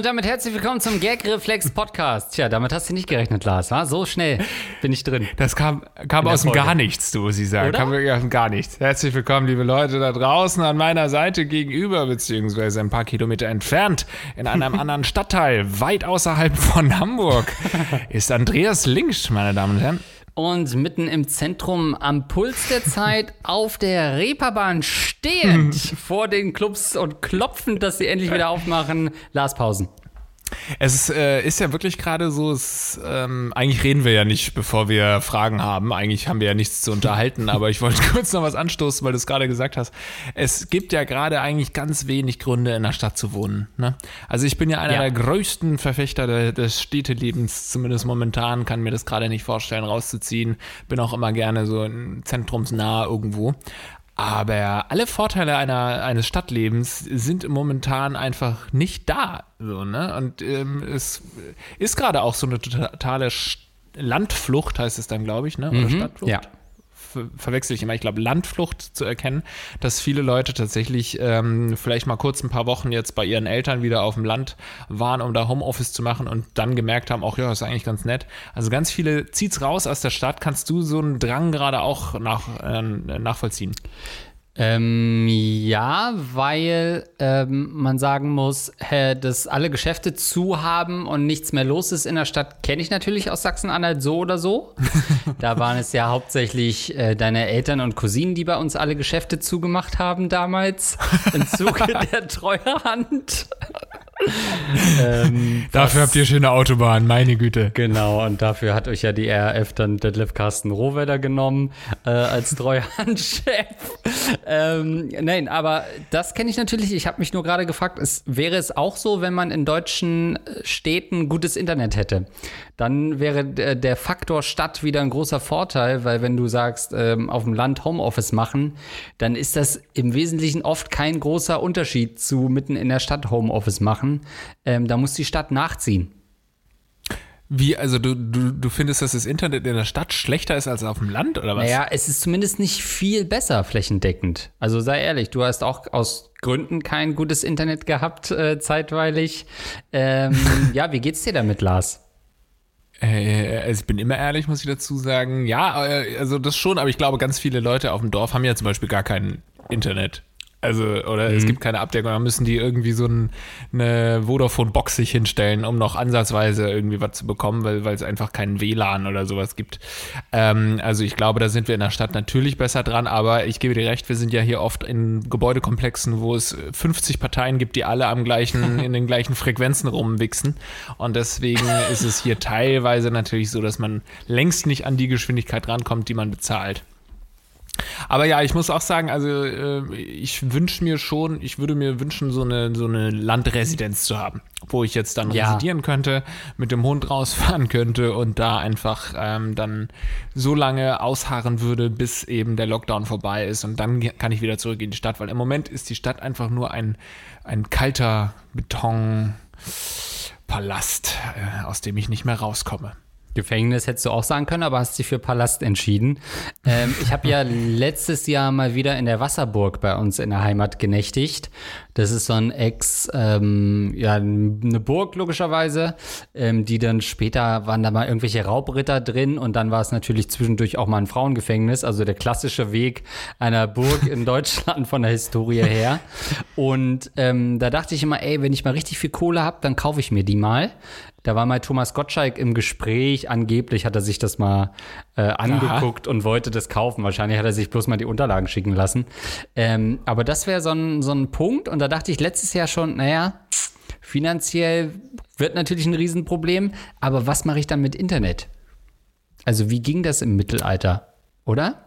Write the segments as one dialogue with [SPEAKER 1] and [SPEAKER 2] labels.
[SPEAKER 1] Und damit herzlich willkommen zum Gag Reflex Podcast. Tja, damit hast du nicht gerechnet, Lars. Wa? So schnell bin ich drin.
[SPEAKER 2] Das kam, kam aus dem Gar nichts, du, Sie sagen.
[SPEAKER 1] Oder?
[SPEAKER 2] Kam wirklich aus dem Gar nichts. Herzlich willkommen, liebe Leute da draußen an meiner Seite gegenüber, beziehungsweise ein paar Kilometer entfernt, in einem anderen Stadtteil, weit außerhalb von Hamburg, ist Andreas Links, meine Damen und Herren.
[SPEAKER 1] Und mitten im Zentrum am Puls der Zeit auf der Reeperbahn stehend vor den Clubs und klopfend, dass sie endlich wieder aufmachen, Lars Pausen.
[SPEAKER 2] Es ist, äh, ist ja wirklich gerade so, es, ähm, eigentlich reden wir ja nicht, bevor wir Fragen haben. Eigentlich haben wir ja nichts zu unterhalten, aber ich wollte kurz noch was anstoßen, weil du es gerade gesagt hast. Es gibt ja gerade eigentlich ganz wenig Gründe, in der Stadt zu wohnen. Ne? Also ich bin ja einer
[SPEAKER 1] Ja.
[SPEAKER 2] der größten Verfechter de, des Städtelebens, zumindest momentan, kann mir das gerade nicht vorstellen, rauszuziehen. Bin auch immer gerne so zentrumsnah irgendwo. Aber alle Vorteile einer, eines Stadtlebens sind momentan einfach nicht da. So, ne? Und ähm, es ist gerade auch so eine totale Sch- Landflucht, heißt es dann, glaube ich, ne? Oder Stadtflucht?
[SPEAKER 1] Ja.
[SPEAKER 2] Ver verwechsel ich immer, ich glaube, Landflucht zu erkennen, dass viele Leute tatsächlich ähm, vielleicht mal kurz ein paar Wochen jetzt bei ihren Eltern wieder auf dem Land waren, um da Homeoffice zu machen und dann gemerkt haben, ach ja, ist eigentlich ganz nett. Also ganz viele zieht's raus aus der Stadt. Kannst du so einen Drang gerade auch nach, äh, nachvollziehen?
[SPEAKER 1] Ähm, ja, weil ähm, man sagen muss, hä, dass alle Geschäfte zu haben und nichts mehr los ist in der Stadt, kenne ich natürlich aus Sachsen-Anhalt so oder so. da waren es ja hauptsächlich äh, deine Eltern und Cousinen, die bei uns alle Geschäfte zugemacht haben damals im Zuge der Treuhand. Ähm,
[SPEAKER 2] Dafür habt ihr schöne Autobahn, meine Güte.
[SPEAKER 1] Genau, und dafür hat euch ja die RAF dann Detlef Carsten Rohwedder genommen äh, als Treuhandchef. ähm, nein, aber das kenne ich natürlich. Ich habe mich nur gerade gefragt, es, wäre es auch so, wenn man in deutschen äh, Städten gutes Internet hätte? Dann wäre der, der Faktor Stadt wieder ein großer Vorteil, weil wenn du sagst, ähm, auf dem Land Homeoffice machen, dann ist das im Wesentlichen oft kein großer Unterschied zu mitten in der Stadt Homeoffice machen. Ähm, da muss die Stadt nachziehen.
[SPEAKER 2] Wie, also du, du, du findest, dass das Internet in der Stadt schlechter ist als auf dem Land, oder was?
[SPEAKER 1] Naja, es ist zumindest nicht viel besser flächendeckend. Also sei ehrlich, du hast auch aus Gründen kein gutes Internet gehabt, äh, zeitweilig. Ähm, ja, wie geht's dir damit, Lars?
[SPEAKER 2] Äh, also ich bin immer ehrlich, muss ich dazu sagen. Ja, äh, also das schon, aber ich glaube, ganz viele Leute auf dem Dorf haben ja zum Beispiel gar kein Internet. Also, oder es gibt keine Abdeckung, dann müssen die irgendwie so ein, eine Vodafone-Box sich hinstellen, um noch ansatzweise irgendwie was zu bekommen, weil, weil es einfach keinen WLAN oder sowas gibt. Ähm, also ich glaube, da sind wir in der Stadt natürlich besser dran, aber ich gebe dir recht, wir sind ja hier oft in Gebäudekomplexen, wo es 50 Parteien gibt, die alle am gleichen, in den gleichen Frequenzen rumwichsen. Und deswegen ist es hier teilweise natürlich so, dass man längst nicht an die Geschwindigkeit rankommt, die man bezahlt. Aber ja, ich muss auch sagen, also äh, ich wünsche mir schon, ich würde mir wünschen, so eine, so eine Landresidenz zu haben, wo ich jetzt dann
[SPEAKER 1] Ja.
[SPEAKER 2] residieren könnte, mit dem Hund rausfahren könnte und da einfach ähm, dann so lange ausharren würde, bis eben der Lockdown vorbei ist und dann kann ich wieder zurück in die Stadt, weil im Moment ist die Stadt einfach nur ein, ein kalter Betonpalast, äh, aus dem ich nicht mehr rauskomme.
[SPEAKER 1] Gefängnis hättest du auch sagen können, aber hast dich für Palast entschieden. Ähm, ich habe ja letztes Jahr mal wieder in der Wasserburg bei uns in der Heimat genächtigt. Das ist so ein Ex, ähm, ja, eine Burg logischerweise, ähm, die dann später waren da mal irgendwelche Raubritter drin und dann war es natürlich zwischendurch auch mal ein Frauengefängnis, also der klassische Weg einer Burg in Deutschland von der Historie her. Und ähm, da dachte ich immer, ey, wenn ich mal richtig viel Kohle habe, dann kaufe ich mir die mal. Da war mal Thomas Gottschalk im Gespräch. Angeblich hat er sich das mal äh, angeguckt und wollte das kaufen. Wahrscheinlich hat er sich bloß mal die Unterlagen schicken lassen. Ähm, aber das wäre so ein, so ein Punkt. Und da dachte ich letztes Jahr schon, naja, finanziell wird natürlich ein Riesenproblem. Aber was mache ich dann mit Internet? Also wie ging das im Mittelalter? Oder?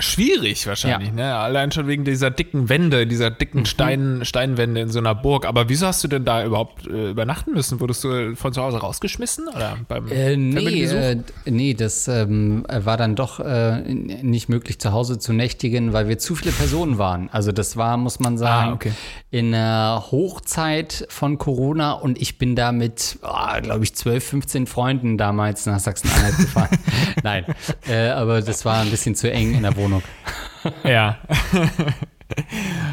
[SPEAKER 2] Schwierig wahrscheinlich, ja. ne? Allein schon wegen dieser dicken Wände, dieser dicken mhm. Stein, Steinwände in so einer Burg. Aber wieso hast du denn da überhaupt äh, übernachten müssen? Wurdest du von zu Hause rausgeschmissen? Oder
[SPEAKER 1] beim äh, nee, äh, nee, das ähm, war dann doch äh, nicht möglich, zu Hause zu nächtigen, weil wir zu viele Personen waren. Also das war, muss man sagen, ah, okay. in der Hochzeit von Corona und ich bin da mit, oh, glaube ich, 12, 15 Freunden damals nach Sachsen-Anhalt gefahren. Nein, äh, aber das war ein bisschen zu eng in der Wohnung. Wohnung.
[SPEAKER 2] Ja.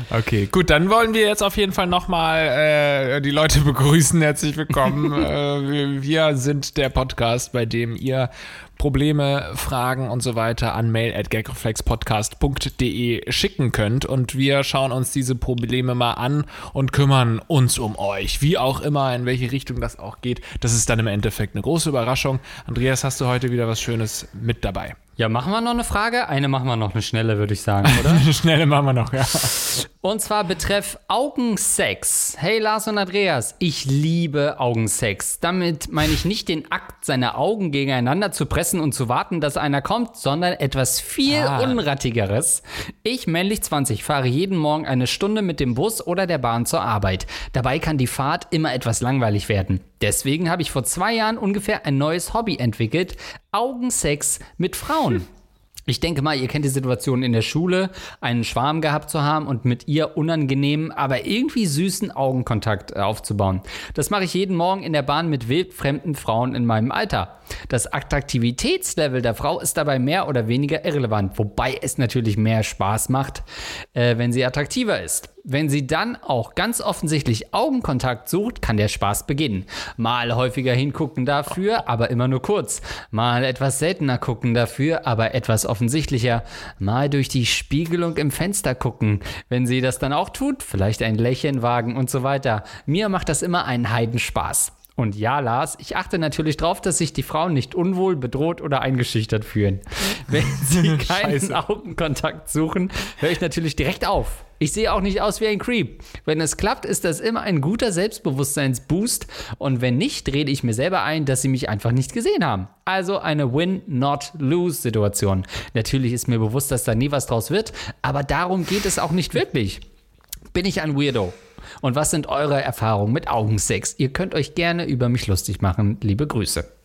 [SPEAKER 2] Okay, gut, dann wollen wir jetzt auf jeden Fall nochmal äh, die Leute begrüßen. Herzlich willkommen. äh, wir sind der Podcast, bei dem ihr Probleme, Fragen und so weiter an mail at gagreflexpodcast.de schicken könnt und wir schauen uns diese Probleme mal an und kümmern uns um euch. Wie auch immer, in welche Richtung das auch geht, das ist dann im Endeffekt eine große Überraschung. Andreas, hast du heute wieder was Schönes mit dabei?
[SPEAKER 1] Ja, machen wir noch eine Frage? Eine machen wir noch, eine schnelle, würde ich sagen, oder?
[SPEAKER 2] eine schnelle machen wir noch, ja.
[SPEAKER 1] Und zwar betreff Augensex. Hey Lars und Andreas, ich liebe Augensex. Damit meine ich nicht den Akt, seine Augen gegeneinander zu pressen und zu warten, dass einer kommt, sondern etwas viel ah. Unrattigeres. Ich, männlich 20, fahre jeden Morgen eine Stunde mit dem Bus oder der Bahn zur Arbeit. Dabei kann die Fahrt immer etwas langweilig werden. Deswegen habe ich vor zwei Jahren ungefähr ein neues Hobby entwickelt: Augensex mit Frauen. Ich denke mal, ihr kennt die Situation in der Schule, einen Schwarm gehabt zu haben und mit ihr unangenehmen, aber irgendwie süßen Augenkontakt äh, aufzubauen. Das mache ich jeden Morgen in der Bahn mit wildfremden Frauen in meinem Alter. Das Attraktivitätslevel der Frau ist dabei mehr oder weniger irrelevant, wobei es natürlich mehr Spaß macht, äh, wenn sie attraktiver ist. Wenn sie dann auch ganz offensichtlich Augenkontakt sucht, kann der Spaß beginnen. Mal häufiger hingucken dafür, aber immer nur kurz. Mal etwas seltener gucken dafür, aber etwas offensichtlicher. Mal durch die Spiegelung im Fenster gucken. Wenn sie das dann auch tut, vielleicht ein Lächeln wagen und so weiter. Mir macht das immer einen Heidenspaß. Und ja, Lars, ich achte natürlich darauf, dass sich die Frauen nicht unwohl, bedroht oder eingeschüchtert fühlen. Wenn sie keinen Augenkontakt suchen, höre ich natürlich direkt auf. Ich sehe auch nicht aus wie ein Creep. Wenn es klappt, ist das immer ein guter Selbstbewusstseinsboost. Und wenn nicht, rede ich mir selber ein, dass sie mich einfach nicht gesehen haben. Also eine Win-Not-Lose-Situation. Natürlich ist mir bewusst, dass da nie was draus wird, aber darum geht es auch nicht wirklich. Bin ich ein Weirdo? Und was sind eure Erfahrungen mit Augensex? Ihr könnt euch gerne über mich lustig machen. Liebe Grüße.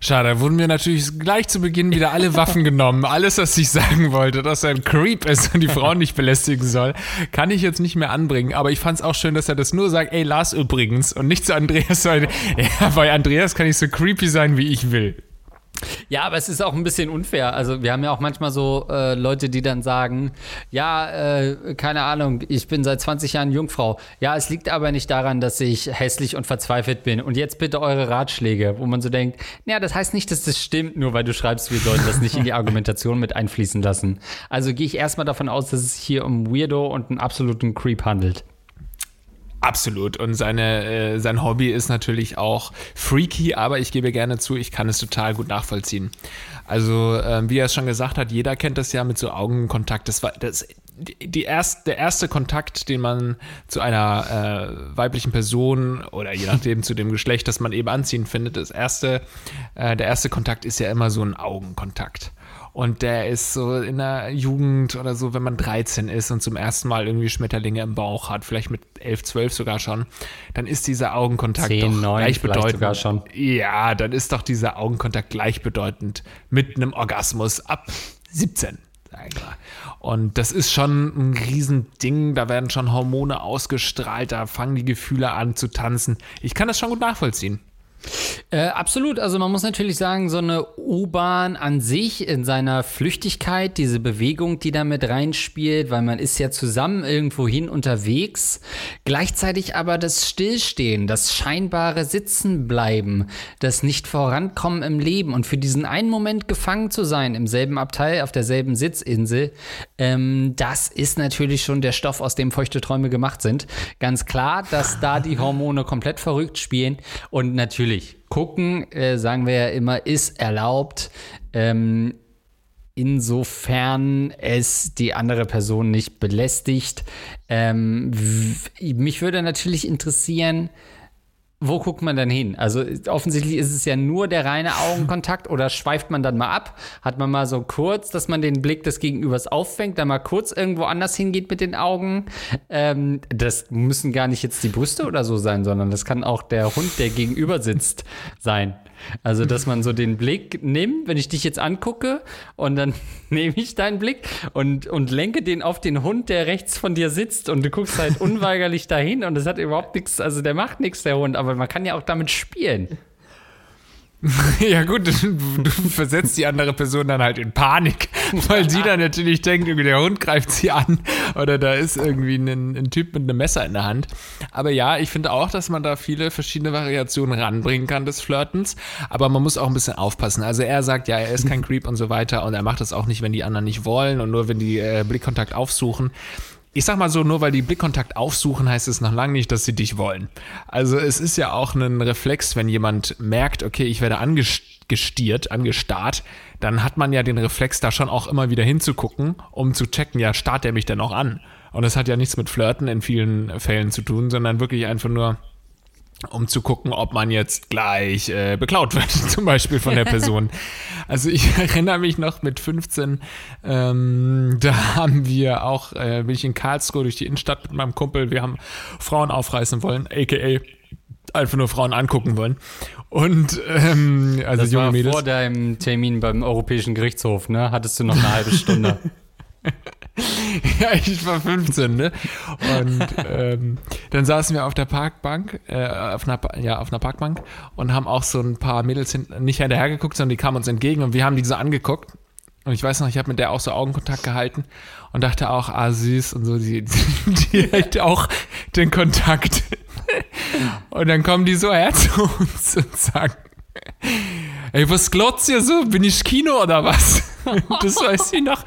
[SPEAKER 2] Schade, da wurden mir natürlich gleich zu Beginn wieder alle Waffen genommen. Alles, was ich sagen wollte, dass er ein Creep ist und die Frauen nicht belästigen soll, kann ich jetzt nicht mehr anbringen. Aber ich fand es auch schön, dass er das nur sagt, ey, Lars übrigens und nicht zu Andreas, weil ja, bei Andreas kann ich so creepy sein, wie ich will.
[SPEAKER 1] Ja, aber es ist auch ein bisschen unfair. Also wir haben ja auch manchmal so äh, Leute, die dann sagen, ja, äh, keine Ahnung, ich bin seit 20 Jahren Jungfrau. Ja, es liegt aber nicht daran, dass ich hässlich und verzweifelt bin. Und jetzt bitte eure Ratschläge, wo man so denkt, naja, das heißt nicht, dass das stimmt, nur weil du schreibst, wir sollten das nicht in die Argumentation mit einfließen lassen. Also gehe ich erstmal davon aus, dass es hier um Weirdo und einen absoluten Creep handelt.
[SPEAKER 2] Absolut. Und seine, äh, sein Hobby ist natürlich auch freaky, aber ich gebe gerne zu, ich kann es total gut nachvollziehen. Also, ähm, wie er es schon gesagt hat, jeder kennt das ja mit so Augenkontakt. Das war das, die erst, der erste Kontakt, den man zu einer äh, weiblichen Person oder je nachdem zu dem Geschlecht, das man eben anziehen findet, das erste, äh, der erste Kontakt ist ja immer so ein Augenkontakt. Und der ist so in der Jugend oder so, wenn man 13 ist und zum ersten Mal irgendwie Schmetterlinge im Bauch hat, vielleicht mit 11, 12 sogar schon, dann ist dieser Augenkontakt 10, doch 9, gleichbedeutend. Sogar schon. Ja, dann ist doch dieser Augenkontakt gleichbedeutend mit einem Orgasmus ab 17. Und das ist schon ein Riesending. Da werden schon Hormone ausgestrahlt, da fangen die Gefühle an zu tanzen. Ich kann das schon gut nachvollziehen.
[SPEAKER 1] Äh, absolut. Also man muss natürlich sagen, so eine U-Bahn an sich in seiner Flüchtigkeit, diese Bewegung, die da mit reinspielt, weil man ist ja zusammen irgendwohin unterwegs. Gleichzeitig aber das Stillstehen, das scheinbare Sitzenbleiben, das nicht vorankommen im Leben und für diesen einen Moment gefangen zu sein im selben Abteil, auf derselben Sitzinsel, ähm, das ist natürlich schon der Stoff, aus dem feuchte Träume gemacht sind. Ganz klar, dass da die Hormone komplett verrückt spielen und natürlich natürlich. Gucken, äh, sagen wir ja immer, ist erlaubt. Ähm, insofern es die andere Person nicht belästigt. Ähm, mich würde natürlich interessieren, wo guckt man dann hin? Also offensichtlich ist es ja nur der reine Augenkontakt oder schweift man dann mal ab? Hat man mal so kurz, dass man den Blick des Gegenübers auffängt, dann mal kurz irgendwo anders hingeht mit den Augen? Ähm, das müssen gar nicht jetzt die Brüste oder so sein, sondern das kann auch der Hund, der gegenüber sitzt, sein. Also, dass man so den Blick nimmt, wenn ich dich jetzt angucke und dann nehme ich deinen Blick und, und lenke den auf den Hund, der rechts von dir sitzt und du guckst halt unweigerlich dahin und es hat überhaupt nichts, also der macht nichts, der Hund, aber man kann ja auch damit spielen.
[SPEAKER 2] Ja gut, du versetzt die andere Person dann halt in Panik, weil sie dann natürlich denkt, irgendwie der Hund greift sie an oder da ist irgendwie ein, ein Typ mit einem Messer in der Hand. Aber ja, ich finde auch, dass man da viele verschiedene Variationen ranbringen kann des Flirtens, aber man muss auch ein bisschen aufpassen. Also er sagt ja, er ist kein Creep und so weiter und er macht das auch nicht, wenn die anderen nicht wollen und nur wenn die äh, Blickkontakt aufsuchen ich sag mal so, nur weil die Blickkontakt aufsuchen, heißt es noch lange nicht, dass sie dich wollen. Also es ist ja auch ein Reflex, wenn jemand merkt, okay, ich werde angestiert, angestarrt, dann hat man ja den Reflex, da schon auch immer wieder hinzugucken, um zu checken, ja, starrt er mich denn auch an? Und das hat ja nichts mit Flirten in vielen Fällen zu tun, sondern wirklich einfach nur, um zu gucken, ob man jetzt gleich äh, beklaut wird, zum Beispiel von der Person. Also ich erinnere mich noch mit 15, ähm, da haben wir auch, äh, bin ich in Karlsruhe durch die Innenstadt mit meinem Kumpel, wir haben Frauen aufreißen wollen, aka einfach nur Frauen angucken wollen. Und ähm, also
[SPEAKER 1] das
[SPEAKER 2] junge
[SPEAKER 1] war
[SPEAKER 2] Mädels.
[SPEAKER 1] vor deinem Termin beim Europäischen Gerichtshof, ne? Hattest du noch eine halbe Stunde.
[SPEAKER 2] ja, ich war 15, ne? Und ähm, dann saßen wir auf der Parkbank, äh, auf einer, ja, auf einer Parkbank und haben auch so ein paar Mädels hinten, nicht hinterher geguckt, sondern die kamen uns entgegen und wir haben die so angeguckt. Und ich weiß noch, ich habe mit der auch so Augenkontakt gehalten und dachte auch, ah, süß und so, die, die, hält auch den Kontakt. Und dann kommen die so her zu uns und sagen, ey, was glotzt ihr so? Bin ich Kino oder was? Das weiß ich noch,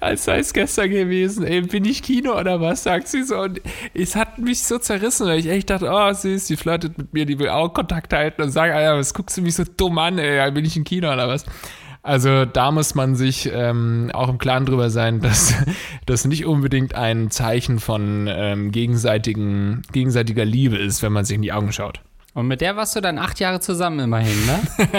[SPEAKER 2] als sei es gestern gewesen. Ey, bin ich Kino oder was? Sagt sie so. Und es hat mich so zerrissen, weil ich echt dachte, oh, süß, die flirtet mit mir, die will auch Kontakt halten und sagt, Alter, was guckst du mich so dumm an, ey, bin ich im Kino oder was? Also da muss man sich ähm, auch im Klaren drüber sein, dass das nicht unbedingt ein Zeichen von ähm, gegenseitigen, gegenseitiger Liebe ist, wenn man sich in die Augen schaut.
[SPEAKER 1] Und mit der warst du dann acht Jahre zusammen immerhin, ne?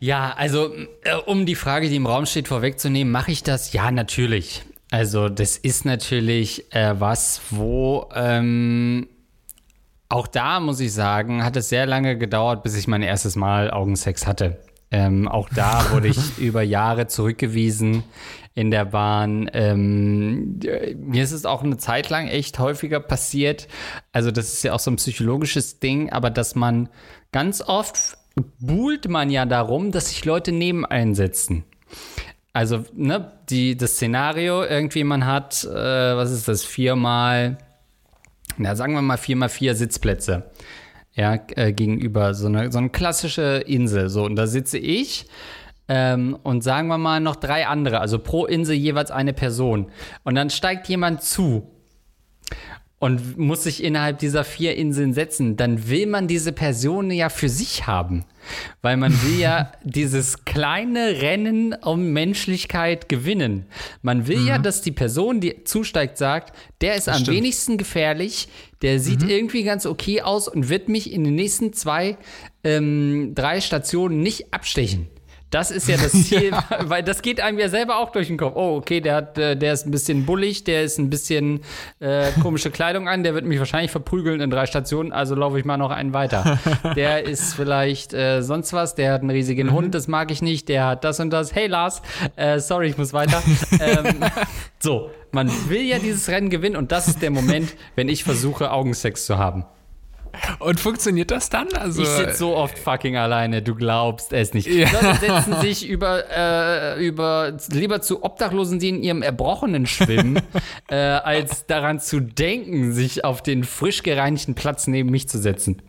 [SPEAKER 1] ja, also äh, um die Frage, die im Raum steht, vorwegzunehmen, mache ich das? Ja, natürlich. Also das ist natürlich äh, was, wo ähm, auch da muss ich sagen, hat es sehr lange gedauert, bis ich mein erstes Mal Augensex hatte. Ähm, auch da wurde ich über Jahre zurückgewiesen in der Bahn. Ähm, mir ist es auch eine Zeit lang echt häufiger passiert. Also das ist ja auch so ein psychologisches Ding, aber dass man ganz oft buhlt man ja darum, dass sich Leute neben einsetzen. Also, ne, die, das Szenario, irgendwie man hat, äh, was ist das, viermal, na, sagen wir mal viermal vier Sitzplätze ja, äh, gegenüber so eine, so eine klassische Insel. So, und da sitze ich ähm, und sagen wir mal noch drei andere, also pro Insel jeweils eine Person. Und dann steigt jemand zu und muss sich innerhalb dieser vier Inseln setzen, dann will man diese Person ja für sich haben. Weil man will ja dieses kleine Rennen um Menschlichkeit gewinnen. Man will mhm. ja, dass die Person, die zusteigt, sagt, der ist das am stimmt. wenigsten gefährlich, der sieht mhm. irgendwie ganz okay aus und wird mich in den nächsten zwei, ähm, drei Stationen nicht abstechen. Das ist ja das Ziel, ja. weil das geht einem ja selber auch durch den Kopf. Oh, okay, der, hat, äh, der ist ein bisschen bullig, der ist ein bisschen äh, komische Kleidung an, der wird mich wahrscheinlich verprügeln in drei Stationen, also laufe ich mal noch einen weiter. Der ist vielleicht äh, sonst was, der hat einen riesigen mhm. Hund, das mag ich nicht, der hat das und das. Hey Lars, äh, sorry, ich muss weiter. ähm, so, man will ja dieses Rennen gewinnen und das ist der Moment, wenn ich versuche, Augensex zu haben.
[SPEAKER 2] Und funktioniert das dann? Also,
[SPEAKER 1] ich sitze so oft fucking alleine, du glaubst es nicht. Ja. Leute setzen sich über, äh, über lieber zu Obdachlosen, die in ihrem Erbrochenen schwimmen, äh, als daran zu denken, sich auf den frisch gereinigten Platz neben mich zu setzen.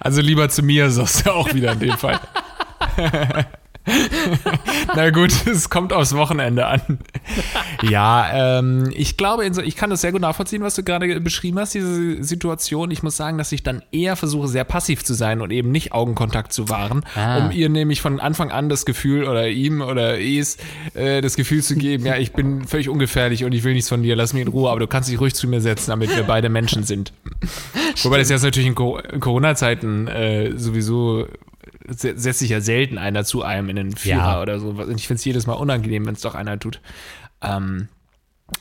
[SPEAKER 2] Also lieber zu mir, sagst du auch wieder in dem Fall. Na gut, es kommt aufs Wochenende an. ja, ähm, ich glaube, ich kann das sehr gut nachvollziehen, was du gerade beschrieben hast, diese Situation. Ich muss sagen, dass ich dann eher versuche, sehr passiv zu sein und eben nicht Augenkontakt zu wahren, ah. um ihr nämlich von Anfang an das Gefühl oder ihm oder es äh, das Gefühl zu geben, ja, ich bin völlig ungefährlich und ich will nichts von dir, lass mich in Ruhe, aber du kannst dich ruhig zu mir setzen, damit wir beide Menschen sind. Wobei das jetzt natürlich in, Corona-Zeiten äh, sowieso setzt sich ja selten einer zu einem in den Vierer ja. oder so. Und ich finde es jedes Mal unangenehm, wenn es doch einer tut. Ähm,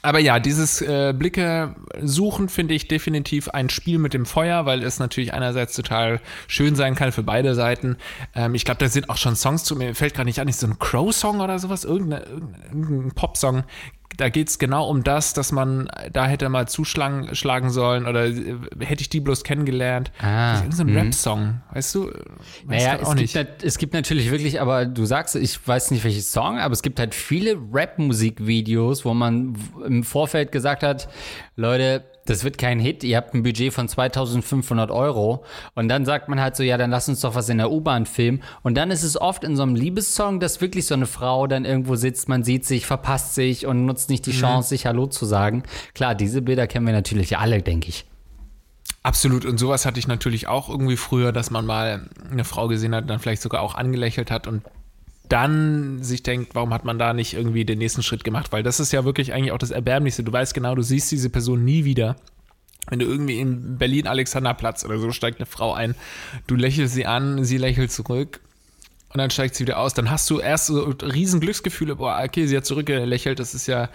[SPEAKER 2] aber ja, dieses äh, Blicke suchen finde ich definitiv ein Spiel mit dem Feuer, weil es natürlich einerseits total schön sein kann für beide Seiten. Ähm, ich glaube, da sind auch schon Songs zu mir, fällt gerade nicht an, ist so ein Crow-Song oder sowas, irgendein, irgendein Pop-Song da geht es genau um das, dass man da hätte mal zuschlagen schlagen sollen oder äh, hätte ich die bloß kennengelernt. Ah, das ist so ein mhm. Rap-Song, weißt du?
[SPEAKER 1] Weiß naja, es gibt, es gibt natürlich wirklich, aber du sagst, ich weiß nicht welches Song, aber es gibt halt viele Rap-Musikvideos, wo man im Vorfeld gesagt hat, Leute, das wird kein Hit, ihr habt ein Budget von 2500 Euro und dann sagt man halt so, ja, dann lass uns doch was in der U-Bahn filmen und dann ist es oft in so einem Liebessong, dass wirklich so eine Frau dann irgendwo sitzt, man sieht sich, verpasst sich und nutzt nicht die mhm. Chance, sich Hallo zu sagen. Klar, diese Bilder kennen wir natürlich alle, denke ich.
[SPEAKER 2] Absolut. Und sowas hatte ich natürlich auch irgendwie früher, dass man mal eine Frau gesehen hat, dann vielleicht sogar auch angelächelt hat und dann sich denkt, warum hat man da nicht irgendwie den nächsten Schritt gemacht? Weil das ist ja wirklich eigentlich auch das Erbärmlichste. Du weißt genau, du siehst diese Person nie wieder. Wenn du irgendwie in Berlin Alexanderplatz oder so steigt eine Frau ein, du lächelst sie an, sie lächelt zurück und dann steigt sie wieder aus. Dann hast du erst so riesen Glücksgefühle, boah, okay, sie hat zurückgelächelt, das ist ja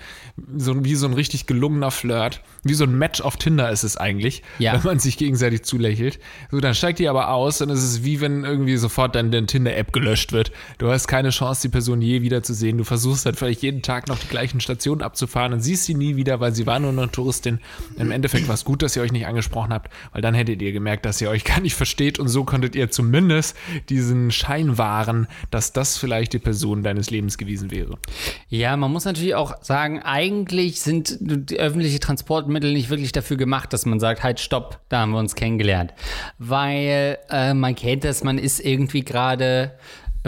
[SPEAKER 2] so wie so ein richtig gelungener Flirt. Wie so ein Match auf Tinder ist es eigentlich, ja. wenn man sich gegenseitig zulächelt. So, dann steigt die aber aus und es ist wie wenn irgendwie sofort dann deine Tinder-App gelöscht wird. Du hast keine Chance, die Person je wieder zu sehen. Du versuchst halt vielleicht jeden Tag noch die gleichen Stationen abzufahren und siehst sie nie wieder, weil sie war nur eine Touristin. Im Endeffekt war es gut, dass ihr euch nicht angesprochen habt, weil dann hättet ihr gemerkt, dass ihr euch gar nicht versteht und so konntet ihr zumindest diesen Schein wahren, dass das vielleicht die Person deines Lebens gewesen wäre.
[SPEAKER 1] Ja, man muss natürlich auch sagen, eigentlich sind die öffentliche Transportmittel nicht wirklich dafür gemacht, dass man sagt, halt, stopp, da haben wir uns kennengelernt. Weil äh, man kennt das, man ist irgendwie gerade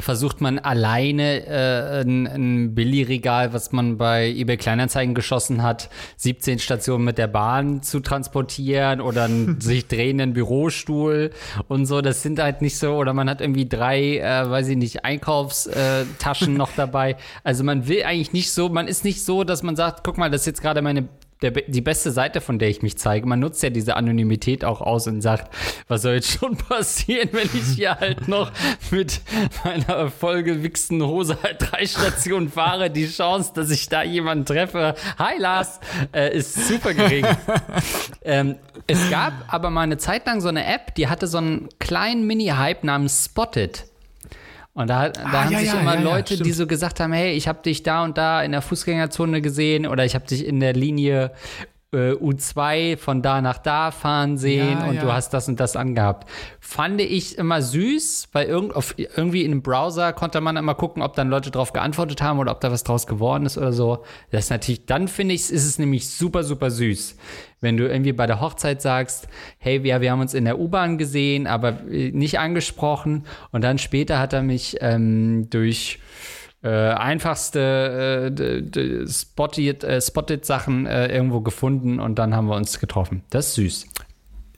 [SPEAKER 1] versucht man alleine äh, ein, ein Billigregal, was man bei eBay Kleinanzeigen geschossen hat, 17 Stationen mit der Bahn zu transportieren oder einen sich drehenden Bürostuhl und so. Das sind halt nicht so, oder man hat irgendwie drei, äh, weiß ich nicht, Einkaufstaschen noch dabei. Also man will eigentlich nicht so, man ist nicht so, dass man sagt, guck mal, das ist jetzt gerade meine der, die beste Seite, von der ich mich zeige. Man nutzt ja diese Anonymität auch aus und sagt, was soll jetzt schon passieren, wenn ich hier halt noch mit meiner vollgewichsten Hose halt drei Stationen fahre. Die Chance, dass ich da jemanden treffe, hi Lars, äh, ist super gering. ähm, es gab aber mal eine Zeit lang so eine App, die hatte so einen kleinen Mini-Hype namens Spotted. Und da, da ah, haben ja, sich ja, immer ja, Leute, die so gesagt haben, hey, ich habe dich da und da in der Fußgängerzone gesehen oder ich habe dich in der Linie äh, U2 von da nach da fahren sehen und du hast das und das angehabt. Fand ich immer süß, weil irgend, auf, irgendwie in einem Browser konnte man immer gucken, ob dann Leute drauf geantwortet haben oder ob da was draus geworden ist oder so. Das ist natürlich, dann finde ich, ist es nämlich super, super süß wenn du irgendwie bei der Hochzeit sagst, hey, wir, wir haben uns in der U-Bahn gesehen, aber äh, nicht angesprochen. Und dann später hat er mich ähm, durch äh, einfachste äh, spotted, äh, spotted Sachen äh, irgendwo gefunden und dann haben wir uns getroffen. Das ist süß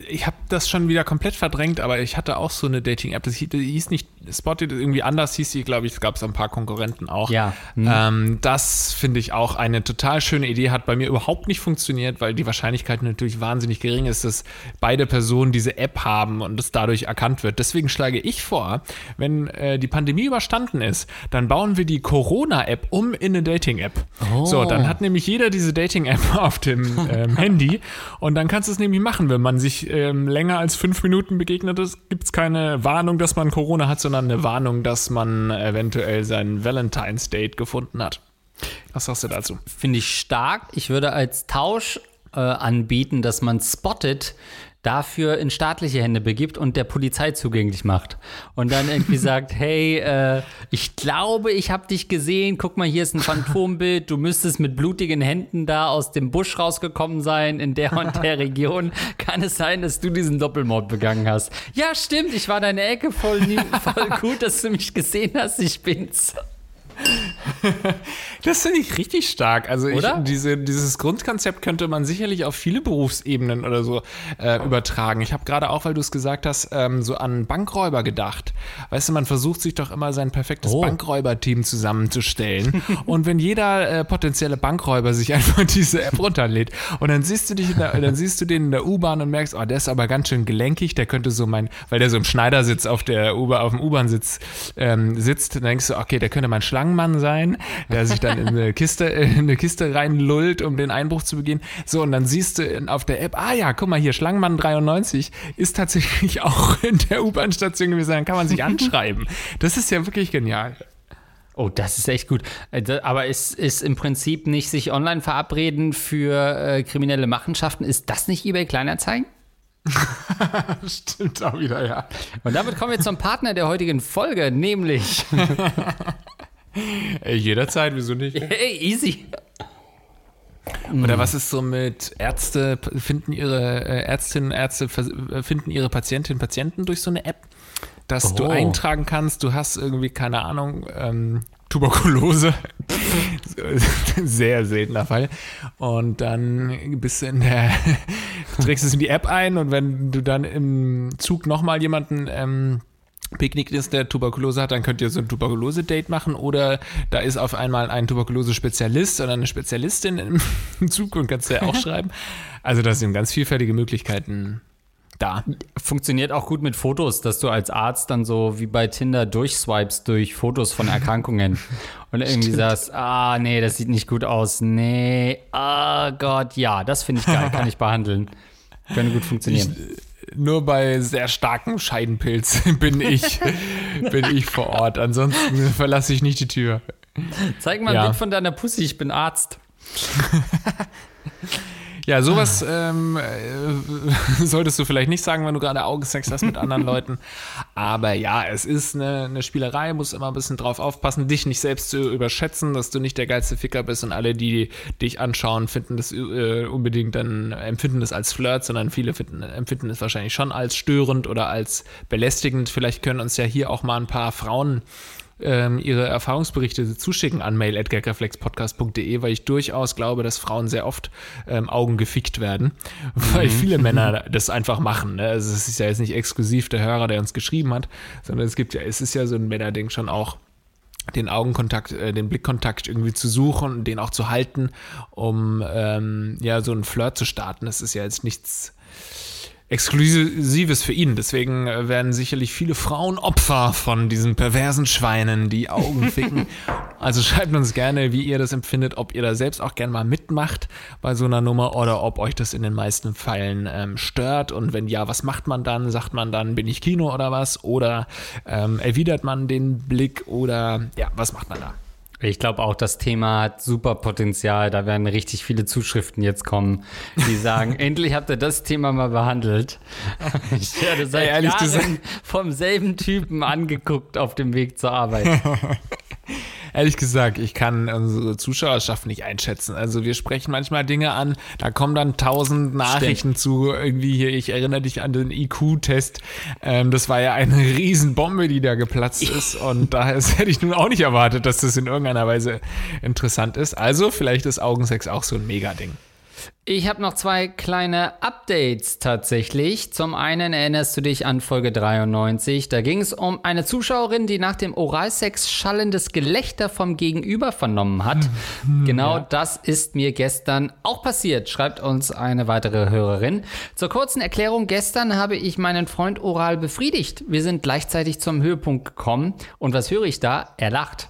[SPEAKER 2] ich habe das schon wieder komplett verdrängt, aber ich hatte auch so eine Dating-App. Das hieß nicht Spotted, irgendwie anders hieß sie, glaube ich. Es gab ein paar Konkurrenten auch.
[SPEAKER 1] Ja.
[SPEAKER 2] Mhm. Ähm, das finde ich auch eine total schöne Idee. Hat bei mir überhaupt nicht funktioniert, weil die Wahrscheinlichkeit natürlich wahnsinnig gering ist, dass beide Personen diese App haben und es dadurch erkannt wird. Deswegen schlage ich vor, wenn äh, die Pandemie überstanden ist, dann bauen wir die Corona-App um in eine Dating-App. Oh. So, dann hat nämlich jeder diese Dating-App auf dem ähm, Handy und dann kannst du es nämlich machen, wenn man sich ähm, länger als fünf Minuten begegnet ist, gibt es keine Warnung, dass man Corona hat, sondern eine Warnung, dass man eventuell sein Valentine's Date gefunden hat. Was sagst du dazu?
[SPEAKER 1] Finde ich stark. Ich würde als Tausch äh, anbieten, dass man spottet, dafür in staatliche Hände begibt und der Polizei zugänglich macht. Und dann irgendwie sagt, hey, äh, ich glaube, ich habe dich gesehen, guck mal, hier ist ein Phantombild, du müsstest mit blutigen Händen da aus dem Busch rausgekommen sein, in der und der Region. Kann es sein, dass du diesen Doppelmord begangen hast? Ja, stimmt, ich war deine Ecke voll, voll gut, dass du mich gesehen hast, ich bin's.
[SPEAKER 2] Das finde ich richtig stark. Also ich, diese, dieses Grundkonzept könnte man sicherlich auf viele Berufsebenen oder so äh, übertragen. Ich habe gerade auch, weil du es gesagt hast, ähm, so an Bankräuber gedacht. Weißt du, man versucht sich doch immer sein perfektes oh. Bankräuber-Team zusammenzustellen. und wenn jeder äh, potenzielle Bankräuber sich einfach diese App runterlädt und dann siehst du dich, der, dann siehst du den in der U-Bahn und merkst, oh, der ist aber ganz schön gelenkig, der könnte so mein, weil der so im Schneidersitz auf der U auf dem U-Bahn-Sitz ähm, sitzt, dann denkst du, okay, der könnte mein Schlangenmann sein, der sich dann in eine Kiste, in eine Kiste reinlullt, um den Einbruch zu begehen. So, und dann siehst du auf der App, ah ja, guck mal hier, Schlangenmann 93 ist tatsächlich auch in der U-Bahn-Station gewesen, dann kann man sich anschreiben. Das ist ja wirklich genial.
[SPEAKER 1] Oh, das ist echt gut. Äh, aber ist, ist im Prinzip nicht sich online verabreden für äh, kriminelle Machenschaften, ist das nicht eBay Kleinanzeigen?
[SPEAKER 2] Stimmt auch wieder, ja.
[SPEAKER 1] Und damit kommen wir zum Partner der heutigen Folge, nämlich
[SPEAKER 2] Ey, jederzeit, wieso nicht?
[SPEAKER 1] Hey, easy.
[SPEAKER 2] Oder was ist so mit Ärzte finden ihre äh, Ärztinnen, Ärzte äh, finden ihre Patientinnen, Patienten durch so eine App, dass oh. du eintragen kannst, du hast irgendwie, keine Ahnung, ähm, Tuberkulose. Sehr seltener Fall. Und dann bist du in der, trägst es in die App ein und wenn du dann im Zug nochmal jemanden ähm, Picknick ist, der Tuberkulose hat, dann könnt ihr so ein Tuberkulose-Date machen oder da ist auf einmal ein Tuberkulose-Spezialist oder eine Spezialistin im Zug und kannst du ja auch schreiben. Also da sind ganz vielfältige Möglichkeiten da.
[SPEAKER 1] Funktioniert auch gut mit Fotos, dass du als Arzt dann so wie bei Tinder durchswipes durch Fotos von Erkrankungen und irgendwie Stimmt. sagst, ah, nee, das sieht nicht gut aus. Nee, ah oh Gott, ja, das finde ich geil, kann ich behandeln. Könnte gut funktionieren.
[SPEAKER 2] Ich, nur bei sehr starkem Scheidenpilz bin ich, bin ich vor Ort. Ansonsten verlasse ich nicht die Tür.
[SPEAKER 1] Zeig mal ein ja. Bild von deiner Pussy, ich bin Arzt.
[SPEAKER 2] Ja, sowas ähm, äh, solltest du vielleicht nicht sagen, wenn du gerade Augensex hast mit anderen Leuten. Aber ja, es ist eine, eine Spielerei, muss immer ein bisschen drauf aufpassen, dich nicht selbst zu überschätzen, dass du nicht der geilste Ficker bist und alle, die dich anschauen, finden das äh, unbedingt dann, empfinden das als Flirt, sondern viele finden, empfinden es wahrscheinlich schon als störend oder als belästigend. Vielleicht können uns ja hier auch mal ein paar Frauen ähm, ihre Erfahrungsberichte zuschicken an mail.gagreflexpodcast.de, weil ich durchaus glaube, dass Frauen sehr oft ähm, Augen gefickt werden, weil mhm. viele Männer das einfach machen. Ne? Also es ist ja jetzt nicht exklusiv der Hörer, der uns geschrieben hat, sondern es gibt ja, es ist ja so ein Männerding schon auch den Augenkontakt, äh, den Blickkontakt irgendwie zu suchen, den auch zu halten, um ähm, ja so einen Flirt zu starten. Das ist ja jetzt nichts Exklusives für ihn. Deswegen äh, werden sicherlich viele Frauen Opfer von diesen perversen Schweinen, die Augen ficken. also schreibt uns gerne, wie ihr das empfindet, ob ihr da selbst auch gerne mal mitmacht bei so einer Nummer oder ob euch das in den meisten Fällen ähm, stört. Und wenn ja, was macht man dann? Sagt man dann, bin ich Kino oder was? Oder ähm, erwidert man den Blick oder ja, was macht man da?
[SPEAKER 1] Ich glaube auch, das Thema hat super Potenzial. Da werden richtig viele Zuschriften jetzt kommen, die sagen, endlich habt ihr das Thema mal behandelt. Ich werde seit Ey, Jahren vom selben Typen angeguckt auf dem Weg zur Arbeit.
[SPEAKER 2] ehrlich gesagt, ich kann unsere Zuschauerschaft nicht einschätzen. Also wir sprechen manchmal Dinge an, da kommen dann tausend Nachrichten Stimmt. zu, irgendwie hier, ich erinnere dich an den IQ-Test. Ähm, das war ja eine Riesenbombe, die da geplatzt ist und daher hätte ich nun auch nicht erwartet, dass das in irgendeiner Weise interessant ist. Also vielleicht ist Augensex auch so ein Mega-Ding.
[SPEAKER 1] Ich habe noch zwei kleine Updates tatsächlich. Zum einen erinnerst du dich an Folge 93. Da ging es um eine Zuschauerin, die nach dem Oralsex schallendes Gelächter vom Gegenüber vernommen hat. genau ja. das ist mir gestern auch passiert, schreibt uns eine weitere Hörerin. Zur kurzen Erklärung, gestern habe ich meinen Freund oral befriedigt. Wir sind gleichzeitig zum Höhepunkt gekommen. Und was höre ich da? Er lacht.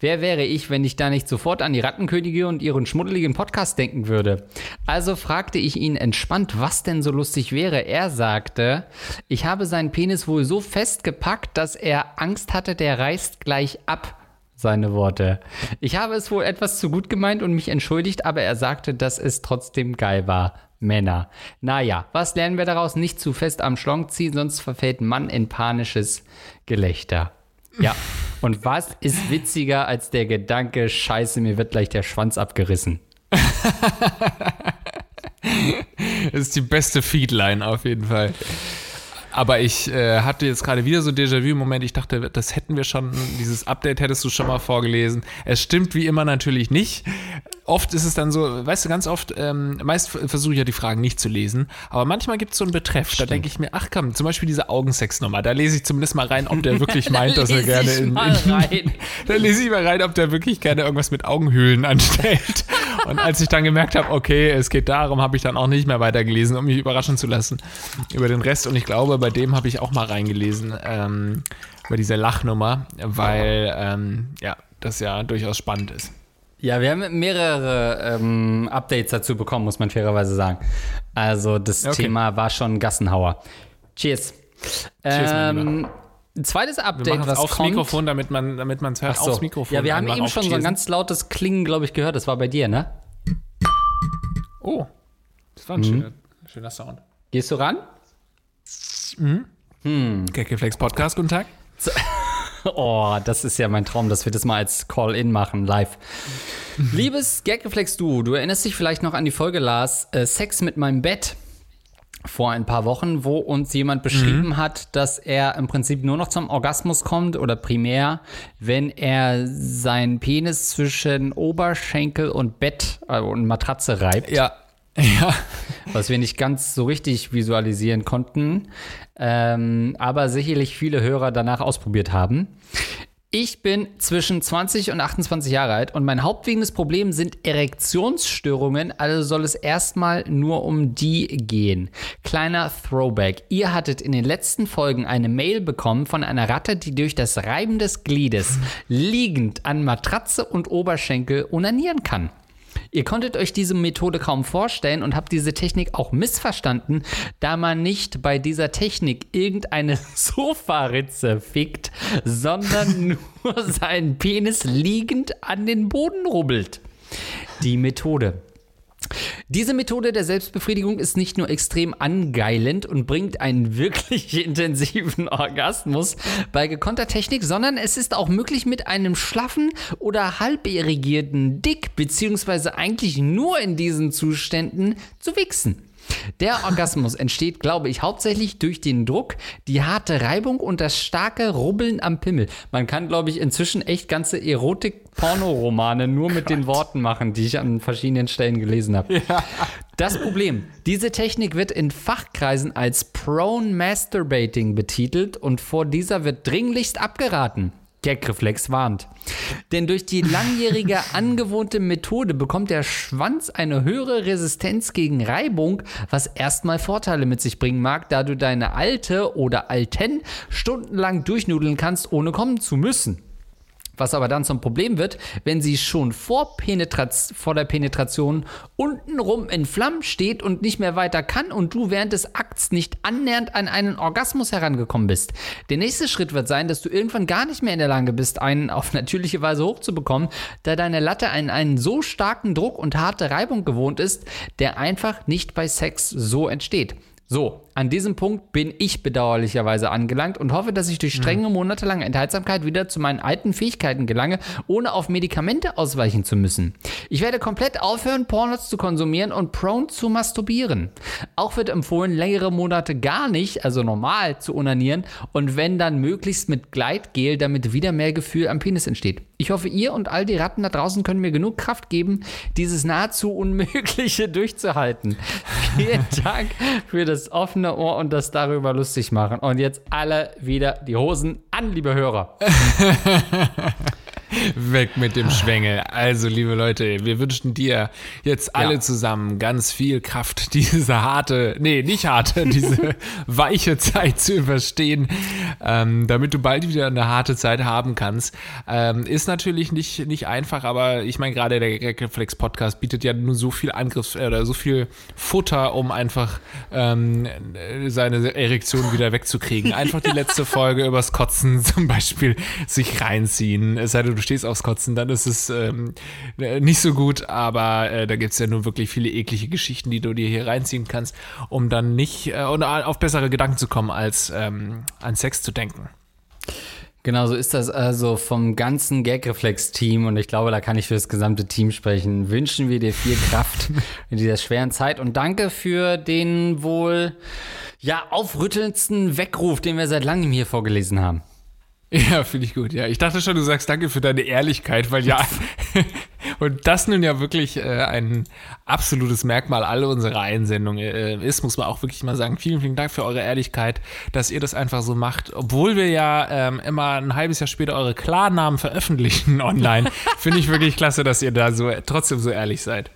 [SPEAKER 1] Wer wäre ich, wenn ich da nicht sofort an die Rattenkönige und ihren schmuddeligen Podcast denken würde? Also fragte ich ihn entspannt, was denn so lustig wäre. Er sagte, ich habe seinen Penis wohl so festgepackt, dass er Angst hatte, der reißt gleich ab. Seine Worte. Ich habe es wohl etwas zu gut gemeint und mich entschuldigt, aber er sagte, dass es trotzdem geil war. Männer. Naja, was lernen wir daraus? Nicht zu fest am Schlong ziehen, sonst verfällt Mann in panisches Gelächter. Ja. Und was ist witziger als der Gedanke, scheiße, mir wird gleich der Schwanz abgerissen?
[SPEAKER 2] das ist die beste Feedline auf jeden Fall. Aber ich äh, hatte jetzt gerade wieder so Déjà-vu-Moment. Ich dachte, das hätten wir schon, dieses Update hättest du schon mal vorgelesen. Es stimmt wie immer natürlich nicht. Oft ist es dann so, weißt du, ganz oft, ähm, meist versuche ich ja die Fragen nicht zu lesen, aber manchmal gibt es so einen Betreff. Stimmt. Da denke ich mir, ach komm, zum Beispiel diese Augensex-Nummer, da lese ich zumindest mal rein, ob der wirklich meint, dass er gerne in, in, Da lese ich mal rein, ob der wirklich gerne irgendwas mit Augenhöhlen anstellt. Und als ich dann gemerkt habe, okay, es geht darum, habe ich dann auch nicht mehr weitergelesen, um mich überraschen zu lassen über den Rest. Und ich glaube, bei dem habe ich auch mal reingelesen, ähm, über diese Lachnummer, weil ähm, ja, das ja durchaus spannend ist.
[SPEAKER 1] Ja, wir haben mehrere ähm, Updates dazu bekommen, muss man fairerweise sagen. Also das okay. Thema war schon Gassenhauer. Cheers. Cheers ähm, zweites Update,
[SPEAKER 2] was aufs kommt. Mikrofon, damit man damit man es hört,
[SPEAKER 1] so. aufs Mikrofon. Ja, wir haben eben schon so ein ganz lautes Klingen, glaube ich, gehört. Das war bei dir, ne?
[SPEAKER 2] Oh, das war ein mhm. schöner, schöner Sound.
[SPEAKER 1] Gehst du ran?
[SPEAKER 2] Mhm. Hm. Gaggeflex Podcast, guten Tag.
[SPEAKER 1] Oh, das ist ja mein Traum, dass wir das mal als Call-In machen, live. Liebes Gaggeflex, du, du erinnerst dich vielleicht noch an die Folge, Lars, äh, Sex mit meinem Bett vor ein paar Wochen, wo uns jemand beschrieben mhm. hat, dass er im Prinzip nur noch zum Orgasmus kommt oder primär, wenn er seinen Penis zwischen Oberschenkel und Bett äh, und Matratze reibt.
[SPEAKER 2] Ja. Ja.
[SPEAKER 1] Was wir nicht ganz so richtig visualisieren konnten, ähm, aber sicherlich viele Hörer danach ausprobiert haben. Ich bin zwischen 20 und 28 Jahre alt und mein hauptwiegendes Problem sind Erektionsstörungen, also soll es erstmal nur um die gehen. Kleiner Throwback. Ihr hattet in den letzten Folgen eine Mail bekommen von einer Ratte, die durch das Reiben des Gliedes liegend an Matratze und Oberschenkel onanieren kann. Ihr konntet euch diese Methode kaum vorstellen und habt diese Technik auch missverstanden, da man nicht bei dieser Technik irgendeine Sofaritze fickt, sondern nur seinen Penis liegend an den Boden rubbelt. Die Methode. Diese Methode der Selbstbefriedigung ist nicht nur extrem angeilend und bringt einen wirklich intensiven Orgasmus bei gekonnter Technik, sondern es ist auch möglich mit einem schlaffen oder halb irrigierten Dick, beziehungsweise eigentlich nur in diesen Zuständen zu wichsen. Der Orgasmus entsteht, glaube ich, hauptsächlich durch den Druck, die harte Reibung und das starke Rubbeln am Pimmel. Man kann, glaube ich, inzwischen echt ganze Erotik-Pornoromane nur mit den Worten machen, die ich an verschiedenen Stellen gelesen habe. Ja. Das Problem, diese Technik wird in Fachkreisen als Prone Masturbating betitelt und vor dieser wird dringlichst abgeraten. Gagreflex warnt. Denn durch die langjährige angewohnte Methode bekommt der Schwanz eine höhere Resistenz gegen Reibung, was erstmal Vorteile mit sich bringen mag, da du deine alte oder alten stundenlang durchnudeln kannst, ohne kommen zu müssen. Was aber dann zum Problem wird, wenn sie schon vor, vor der Penetration untenrum in Flammen steht und nicht mehr weiter kann und du während des Akts nicht annähernd an einen Orgasmus herangekommen bist. Der nächste Schritt wird sein, dass du irgendwann gar nicht mehr in der Lage bist, einen auf natürliche Weise hochzubekommen, da deine Latte einen, einen so starken Druck und harte Reibung gewohnt ist, der einfach nicht bei Sex so entsteht. So, an diesem Punkt bin ich bedauerlicherweise angelangt und hoffe, dass ich durch strenge monatelange Enthaltsamkeit wieder zu meinen alten Fähigkeiten gelange, ohne auf Medikamente ausweichen zu müssen. Ich werde komplett aufhören, Pornos zu konsumieren und prone zu masturbieren. Auch wird empfohlen, längere Monate gar nicht, also normal, zu onanieren und wenn dann möglichst mit Gleitgel, damit wieder mehr Gefühl am Penis entsteht. Ich hoffe, ihr und all die Ratten da draußen können mir genug Kraft geben, dieses nahezu Unmögliche durchzuhalten. Vielen Dank für das offene Ohr und das darüber lustig machen. Und jetzt alle wieder die Hosen an, liebe Hörer.
[SPEAKER 2] Weg mit dem Schwengel. Also, liebe Leute, wir wünschen dir jetzt alle ja. zusammen ganz viel Kraft, diese harte, nee, nicht harte, diese weiche Zeit zu überstehen, ähm, damit du bald wieder eine harte Zeit haben kannst. Ähm, ist natürlich nicht, nicht einfach, aber ich meine, gerade der Reflex Podcast bietet ja nur so viel Angriff äh, oder so viel Futter, um einfach ähm, seine Erektion wieder wegzukriegen. Einfach die letzte Folge übers Kotzen zum Beispiel sich reinziehen. Es sei denn, du stehst Klischees auskotzen, dann ist es ähm, nicht so gut, aber äh, da gibt es ja nun wirklich viele eklige Geschichten, die du dir hier reinziehen kannst, um dann nicht äh, und auf bessere Gedanken zu kommen, als ähm, an Sex zu denken.
[SPEAKER 1] Genau, so ist das also vom ganzen Gagreflex-Team und ich glaube, da kann ich für das gesamte Team sprechen. Wünschen wir dir viel Kraft in dieser schweren Zeit und danke für den wohl ja aufrüttelndsten Weckruf, den wir seit langem hier vorgelesen haben.
[SPEAKER 2] Ja, finde ich gut. Ja, ich dachte schon, du sagst danke für deine Ehrlichkeit, weil ja, und das nun ja wirklich äh, ein absolutes Merkmal aller unserer Einsendungen äh, ist, muss man auch wirklich mal sagen. Vielen, vielen Dank für eure Ehrlichkeit, dass ihr das einfach so macht, obwohl wir ja ähm, immer ein halbes Jahr später eure Klarnamen veröffentlichen online. finde ich wirklich klasse, dass ihr da so trotzdem so ehrlich seid.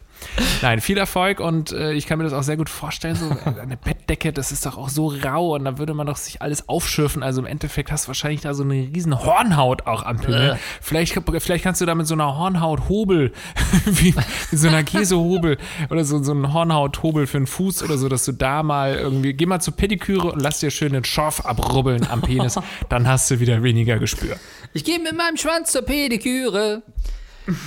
[SPEAKER 2] Nein, viel Erfolg und äh, ich kann mir das auch sehr gut vorstellen. So eine Bettdecke, das ist doch auch so rau und da würde man doch sich alles aufschürfen. Also im Endeffekt hast du wahrscheinlich da so eine riesen Hornhaut auch am Pimmel. Äh. Vielleicht, vielleicht kannst du da mit so einer Hornhauthobel, wie so einer Käsehobel oder so, so einen Hornhauthobel für den Fuß oder so, dass du da mal irgendwie, geh mal zur Pediküre und lass dir schön den Schorf abrubbeln am Penis. Dann hast du wieder weniger Gespür.
[SPEAKER 1] Ich gehe mit meinem Schwanz zur Pediküre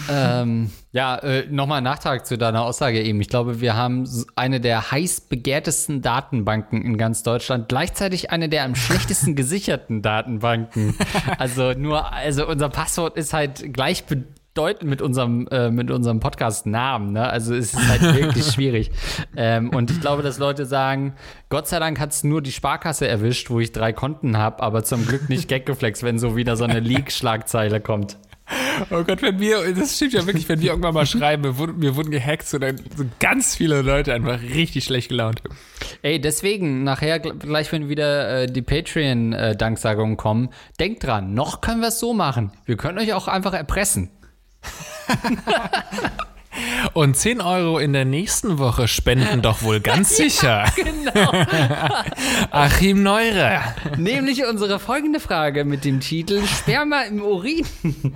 [SPEAKER 1] ähm, ja, äh, nochmal ein Nachtrag zu deiner Aussage eben. Ich glaube, wir haben eine der heiß begehrtesten Datenbanken in ganz Deutschland, gleichzeitig eine der am schlechtesten gesicherten Datenbanken. Also nur, also unser Passwort ist halt gleichbedeutend mit unserem, äh, mit unserem Podcast-Namen. Ne? Also es ist halt wirklich schwierig. Ähm, und ich glaube, dass Leute sagen, Gott sei Dank hat es nur die Sparkasse erwischt, wo ich drei Konten habe, aber zum Glück nicht Gaggeflex, wenn so wieder so eine Leak-Schlagzeile kommt.
[SPEAKER 2] Oh Gott, wenn wir, das stimmt ja wirklich, wenn wir irgendwann mal schreiben, wir wurden, wir wurden gehackt, so dann sind ganz viele Leute einfach richtig schlecht gelaunt.
[SPEAKER 1] Ey, deswegen, nachher, gleich wenn wieder äh, die Patreon-Danksagungen kommen, denkt dran, noch können wir es so machen. Wir können euch auch einfach erpressen.
[SPEAKER 2] Und 10 Euro in der nächsten Woche spenden doch wohl ganz sicher. Ja, genau. Achim Neurer.
[SPEAKER 1] Nämlich unsere folgende Frage mit dem Titel Sperma im Urin.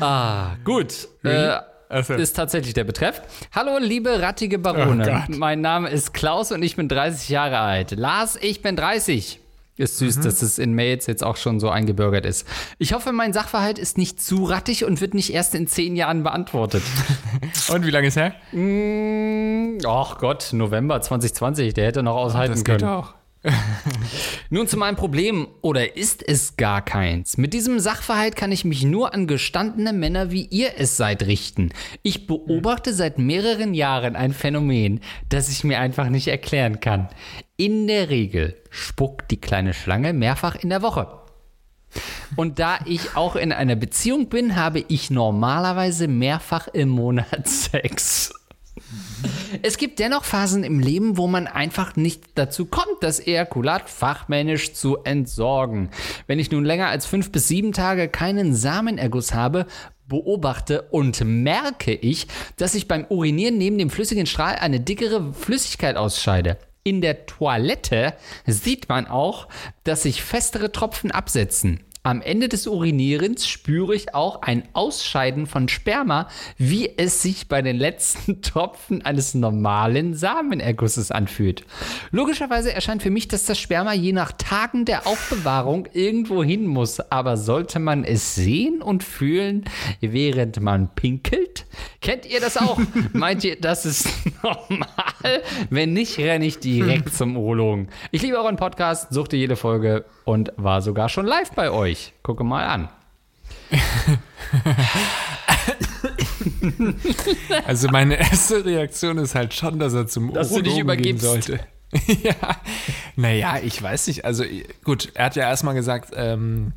[SPEAKER 1] ah, gut. Äh, also. Ist tatsächlich der Betreff. Hallo, liebe rattige Barone. Oh mein Name ist Klaus und ich bin 30 Jahre alt. Lars, ich bin 30. Ist süß, mhm. dass es in Mails jetzt auch schon so eingebürgert ist. Ich hoffe, mein Sachverhalt ist nicht zu rattig und wird nicht erst in zehn Jahren beantwortet.
[SPEAKER 2] und wie lange ist her?
[SPEAKER 1] Mm, ach Gott, November 2020, der hätte noch aushalten das können. Geht auch. Nun zu meinem Problem, oder ist es gar keins? Mit diesem Sachverhalt kann ich mich nur an gestandene Männer wie ihr es seid richten. Ich beobachte seit mehreren Jahren ein Phänomen, das ich mir einfach nicht erklären kann. In der Regel spuckt die kleine Schlange mehrfach in der Woche. Und da ich auch in einer Beziehung bin, habe ich normalerweise mehrfach im Monat Sex. Es gibt dennoch Phasen im Leben, wo man einfach nicht dazu kommt, das Ejakulat fachmännisch zu entsorgen. Wenn ich nun länger als fünf bis sieben Tage keinen Samenerguss habe, beobachte und merke ich, dass ich beim Urinieren neben dem flüssigen Strahl eine dickere Flüssigkeit ausscheide. In der Toilette sieht man auch, dass sich festere Tropfen absetzen. Am Ende des Urinierens spüre ich auch ein Ausscheiden von Sperma, wie es sich bei den letzten Tropfen eines normalen Samenergusses anfühlt. Logischerweise erscheint für mich, dass das Sperma je nach Tagen der Aufbewahrung irgendwo hin muss. Aber sollte man es sehen und fühlen, während man pinkelt? Kennt ihr das auch? Meint ihr, das ist normal? Wenn nicht, renne ich direkt zum Urologen. Ich liebe euren Podcast, suchte jede Folge und war sogar schon live bei euch. Gucke mal an.
[SPEAKER 2] also meine erste Reaktion ist halt schon, dass er zum
[SPEAKER 1] dass Urologen du dich übergibst. gehen sollte.
[SPEAKER 2] ja, naja, ich weiß nicht. Also gut, er hat ja erstmal gesagt, ähm,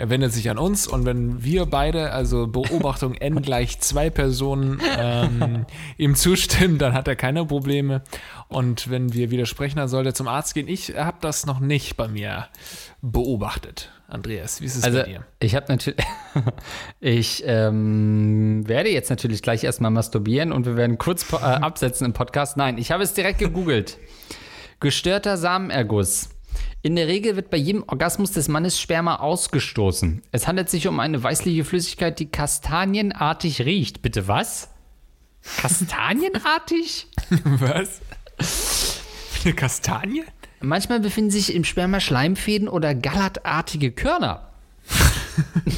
[SPEAKER 2] er wendet sich an uns und wenn wir beide, also Beobachtung n gleich zwei Personen, ähm, ihm zustimmen, dann hat er keine Probleme. Und wenn wir widersprechen, dann soll er zum Arzt gehen. Ich habe das noch nicht bei mir beobachtet. Andreas, wie ist es also, bei dir?
[SPEAKER 1] Ich habe natürlich, ich ähm, werde jetzt natürlich gleich erstmal masturbieren und wir werden kurz äh, absetzen im Podcast. Nein, ich habe es direkt gegoogelt. Gestörter Samenerguss. In der Regel wird bei jedem Orgasmus des Mannes Sperma ausgestoßen. Es handelt sich um eine weißliche Flüssigkeit, die kastanienartig riecht. Bitte was? Kastanienartig?
[SPEAKER 2] was? Eine Kastanie?
[SPEAKER 1] Manchmal befinden sich im Sperma Schleimfäden oder gallertartige Körner.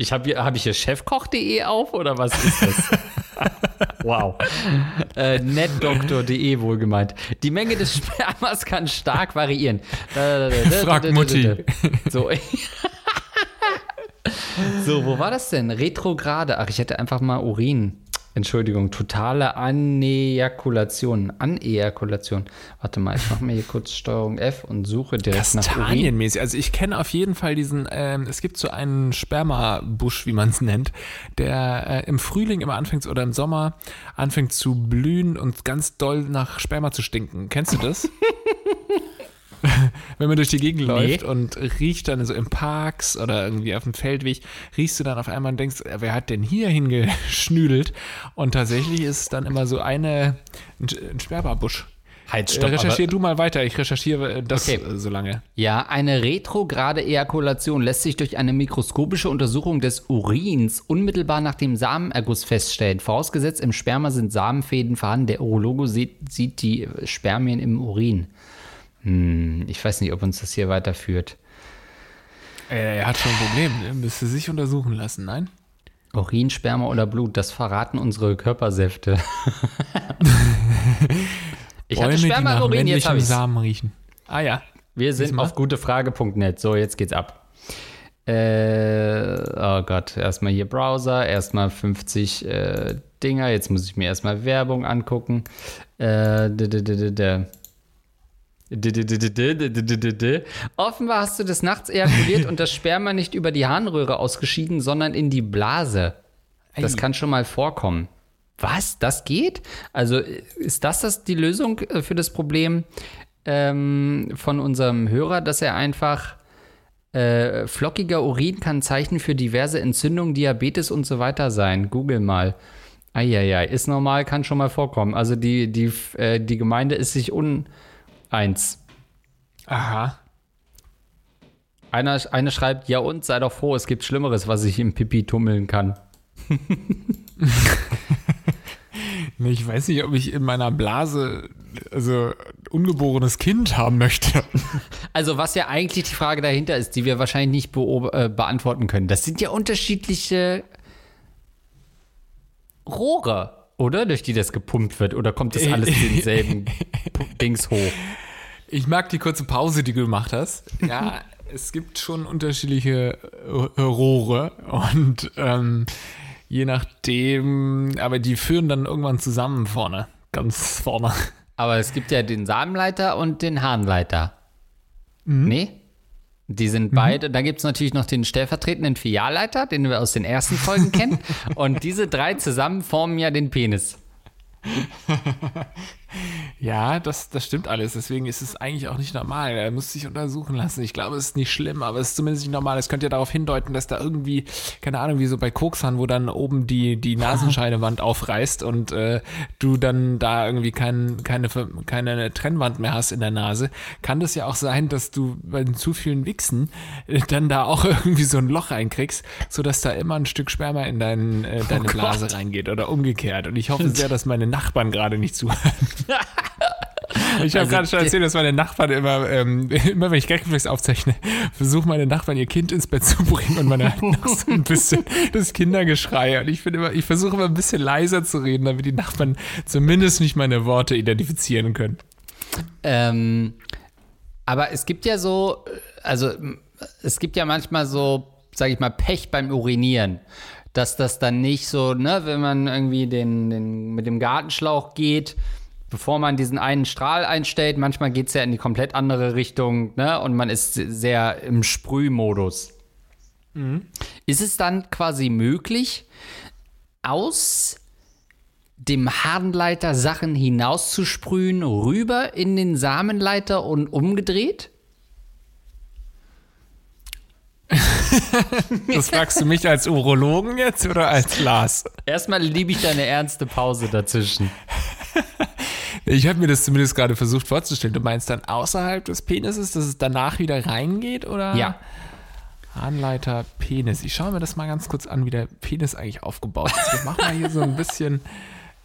[SPEAKER 1] Ich habe hier, hab ich hier chefkoch.de auf oder was ist das? wow. Äh, netdoktor.de wohlgemeint. Die Menge des Spermas kann stark variieren.
[SPEAKER 2] Frag Mutti.
[SPEAKER 1] So. so, wo war das denn? Retrograde. Ach, ich hätte einfach mal Urin. Entschuldigung, totale Anejakulation. Anejakulation. Warte mal, ich mache mir hier kurz Steuerung F und suche direkt nach Urin.
[SPEAKER 2] Kastanienmäßig. Also ich kenne auf jeden Fall diesen, ähm, es gibt so einen Spermabusch, wie man es nennt, der äh, im Frühling immer anfängt oder im Sommer anfängt zu blühen und ganz doll nach Sperma zu stinken. Kennst du das? Wenn man durch die Gegend läuft und riecht dann so im Parks oder irgendwie auf dem Feldweg, riechst du dann auf einmal und denkst, wer hat denn hier hingeschnüdelt? Und tatsächlich ist es dann immer so eine, ein Sperrbarbusch.
[SPEAKER 1] Halt,
[SPEAKER 2] Äh,
[SPEAKER 1] stopp.
[SPEAKER 2] recherchier
[SPEAKER 1] aber,
[SPEAKER 2] du mal weiter, ich recherchiere äh, das
[SPEAKER 1] Okay.
[SPEAKER 2] äh, so lange.
[SPEAKER 1] ja, eine retrograde Ejakulation lässt sich durch eine mikroskopische Untersuchung des Urins unmittelbar nach dem Samenerguss feststellen. Vorausgesetzt, im Sperma sind Samenfäden vorhanden. Der Urologe sieht, sieht die Spermien im Urin. Hm, ich weiß nicht, ob uns das hier weiterführt.
[SPEAKER 2] Äh, er hat schon ein Problem, ne? müsste sich untersuchen lassen, nein?
[SPEAKER 1] Urin, Sperma oder Blut, das verraten unsere Körpersäfte. ich hatte
[SPEAKER 2] Bäume, die
[SPEAKER 1] Sperma
[SPEAKER 2] nach
[SPEAKER 1] Urin, jetzt habe ich
[SPEAKER 2] Samen riechen. Ah ja.
[SPEAKER 1] Wir sind
[SPEAKER 2] Diesmal?
[SPEAKER 1] auf gutefrage.net. So, jetzt geht's ab. Äh, oh Gott, erstmal hier Browser, erstmal 50 äh, Dinger. Jetzt muss ich mir erstmal Werbung angucken. Äh, d- d- d- Offenbar hast du des Nachts ejakuliert und das Sperma nicht über die Harnröhre ausgeschieden, sondern in die Blase. Das kann schon mal vorkommen. Was? Das geht? Also ist das, das die Lösung äh, für das Problem ähm, von unserem Hörer, dass er einfach äh, flockiger Urin kann Zeichen für diverse Entzündungen, Diabetes und so weiter sein. Google mal. Eieiei, ist normal, kann schon mal vorkommen. Also die, die, äh, die Gemeinde ist sich uneins.
[SPEAKER 2] Aha.
[SPEAKER 1] Einer, eine schreibt, ja und, sei doch froh, es gibt Schlimmeres, was ich im Pipi tummeln kann.
[SPEAKER 2] Ich weiß nicht, ob ich in meiner Blase also ungeborenes Kind haben möchte.
[SPEAKER 1] Also was ja eigentlich die Frage dahinter ist, die wir wahrscheinlich nicht äh, beantworten können. Das sind ja unterschiedliche Rohre, oder? Durch die das gepumpt wird. Oder kommt das alles in denselben Dings hoch?
[SPEAKER 2] Ich mag die kurze Pause, die du gemacht hast. Ja, es gibt schon unterschiedliche Rohre und ähm, je nachdem, aber die führen dann irgendwann zusammen vorne, ganz vorne.
[SPEAKER 1] Aber es gibt ja den Samenleiter und den Harnleiter. Nee? Die sind beide. Da gibt es natürlich noch den stellvertretenden Filialleiter, den wir aus den ersten Folgen kennen. Und diese drei zusammen formen ja den Penis.
[SPEAKER 2] Ja, das, das stimmt alles. Deswegen ist es eigentlich auch nicht normal. Er muss sich untersuchen lassen. Ich glaube, es ist nicht schlimm, aber es ist zumindest nicht normal. Es könnte ja darauf hindeuten, dass da irgendwie, keine Ahnung, wie so bei Koksern, wo dann oben die, die Nasenscheidewand aufreißt und äh, du dann da irgendwie kein, keine, keine Trennwand mehr hast in der Nase, kann das ja auch sein, dass du bei den zu vielen Wichsen äh, dann da auch irgendwie so ein Loch reinkriegst, sodass da immer ein Stück Sperma in dein, äh, deine
[SPEAKER 1] Gott.
[SPEAKER 2] Blase reingeht oder umgekehrt. Und ich hoffe sehr, dass meine Nachbarn gerade nicht zuhören. Ich habe
[SPEAKER 1] Also
[SPEAKER 2] gerade schon erzählt, dass meine Nachbarn immer, ähm, immer wenn ich Gagreflex aufzeichne, versuchen meine Nachbarn ihr Kind ins Bett zu bringen und hört noch so ein bisschen das Kindergeschrei. Und ich bin immer, ich versuche immer ein bisschen leiser zu reden, damit die Nachbarn zumindest nicht meine Worte identifizieren können.
[SPEAKER 1] Ähm, aber es gibt ja so, also es gibt ja manchmal so, sag ich mal, Pech beim Urinieren. Dass das dann nicht so, ne, wenn man irgendwie den, den mit dem Gartenschlauch geht, bevor man diesen einen Strahl einstellt, manchmal geht es ja in die komplett andere Richtung, ne, und man ist sehr im Sprühmodus. Ist es dann quasi möglich, aus dem Harnleiter Sachen hinauszusprühen, rüber in den Samenleiter und umgedreht?
[SPEAKER 2] Das fragst du mich als Urologen jetzt oder als Lars?
[SPEAKER 1] Erstmal liebe ich deine ernste Pause dazwischen.
[SPEAKER 2] Ich habe mir das zumindest gerade versucht vorzustellen. Du meinst dann außerhalb des Penises, dass es danach wieder reingeht oder?
[SPEAKER 1] Ja.
[SPEAKER 2] Harnleiter Penis. Ich schaue mir das mal ganz kurz an, wie der Penis eigentlich aufgebaut ist. Wir machen mal hier so ein bisschen,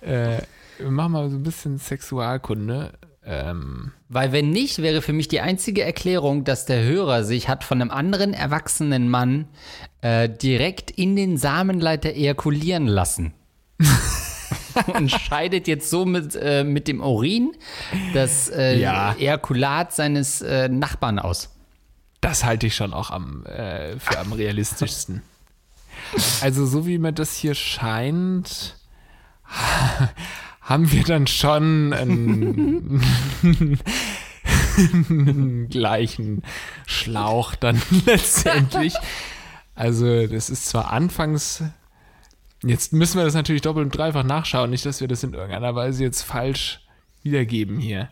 [SPEAKER 2] äh, wir machen mal so ein bisschen Sexualkunde. Ähm,
[SPEAKER 1] Weil wenn nicht, wäre für mich die einzige Erklärung, dass der Hörer sich hat von einem anderen erwachsenen Mann äh, direkt in den Samenleiter ejakulieren lassen. Und scheidet jetzt so mit, äh, mit dem Urin das äh,
[SPEAKER 2] Ja.
[SPEAKER 1] Ejakulat seines äh, Nachbarn aus.
[SPEAKER 2] das halte ich schon auch am, äh, für am realistischsten. Also, so wie mir das hier scheint, haben wir dann schon einen, einen gleichen Schlauch dann letztendlich. Also, das ist zwar anfangs. Jetzt müssen wir das natürlich doppelt und dreifach nachschauen, nicht, dass wir das in irgendeiner Weise jetzt falsch wiedergeben hier.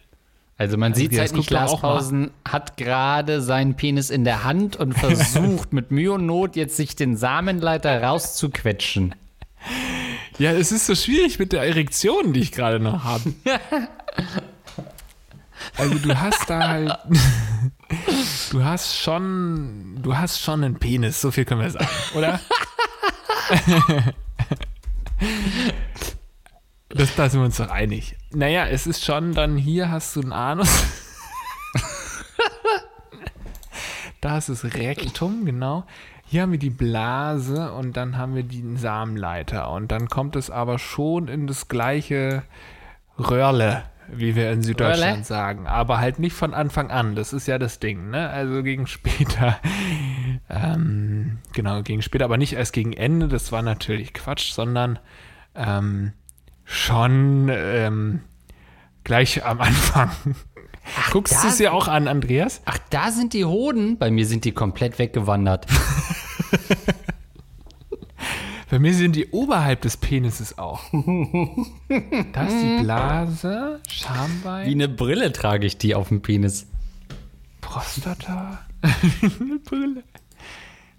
[SPEAKER 1] Also man sieht
[SPEAKER 2] das
[SPEAKER 1] halt nicht. Glaspausen hat gerade seinen Penis in der Hand und versucht mit Mühe und Not jetzt sich den Samenleiter rauszuquetschen.
[SPEAKER 2] Ja, es ist so schwierig mit der Erektion, die ich gerade noch habe. Also du hast da halt, du hast schon, du hast schon einen Penis, so viel können wir sagen, oder? Das, da sind wir uns doch einig. Naja, es ist schon dann, hier hast du einen Anus. Da ist das Rektum, genau. Hier haben wir die Blase und dann haben wir den Samenleiter. Und dann kommt es aber schon in das gleiche Röhrle, wie wir in Süddeutschland
[SPEAKER 1] Röhrle?
[SPEAKER 2] sagen. Aber halt nicht von Anfang an. Das ist ja das Ding, ne? Also gegen später. Ähm, genau, gegen später, aber nicht erst gegen Ende. Das war natürlich Quatsch, sondern ähm, schon ähm, gleich am Anfang. Guckst
[SPEAKER 1] da
[SPEAKER 2] du es dir auch an, Andreas?
[SPEAKER 1] Ach, da sind die Hoden. Bei mir sind die komplett weggewandert.
[SPEAKER 2] Bei mir sind die oberhalb des Penises auch. Da ist die Blase, Schambein,
[SPEAKER 1] Wie eine Brille trage ich die auf dem Penis.
[SPEAKER 2] Prostata, eine Brille,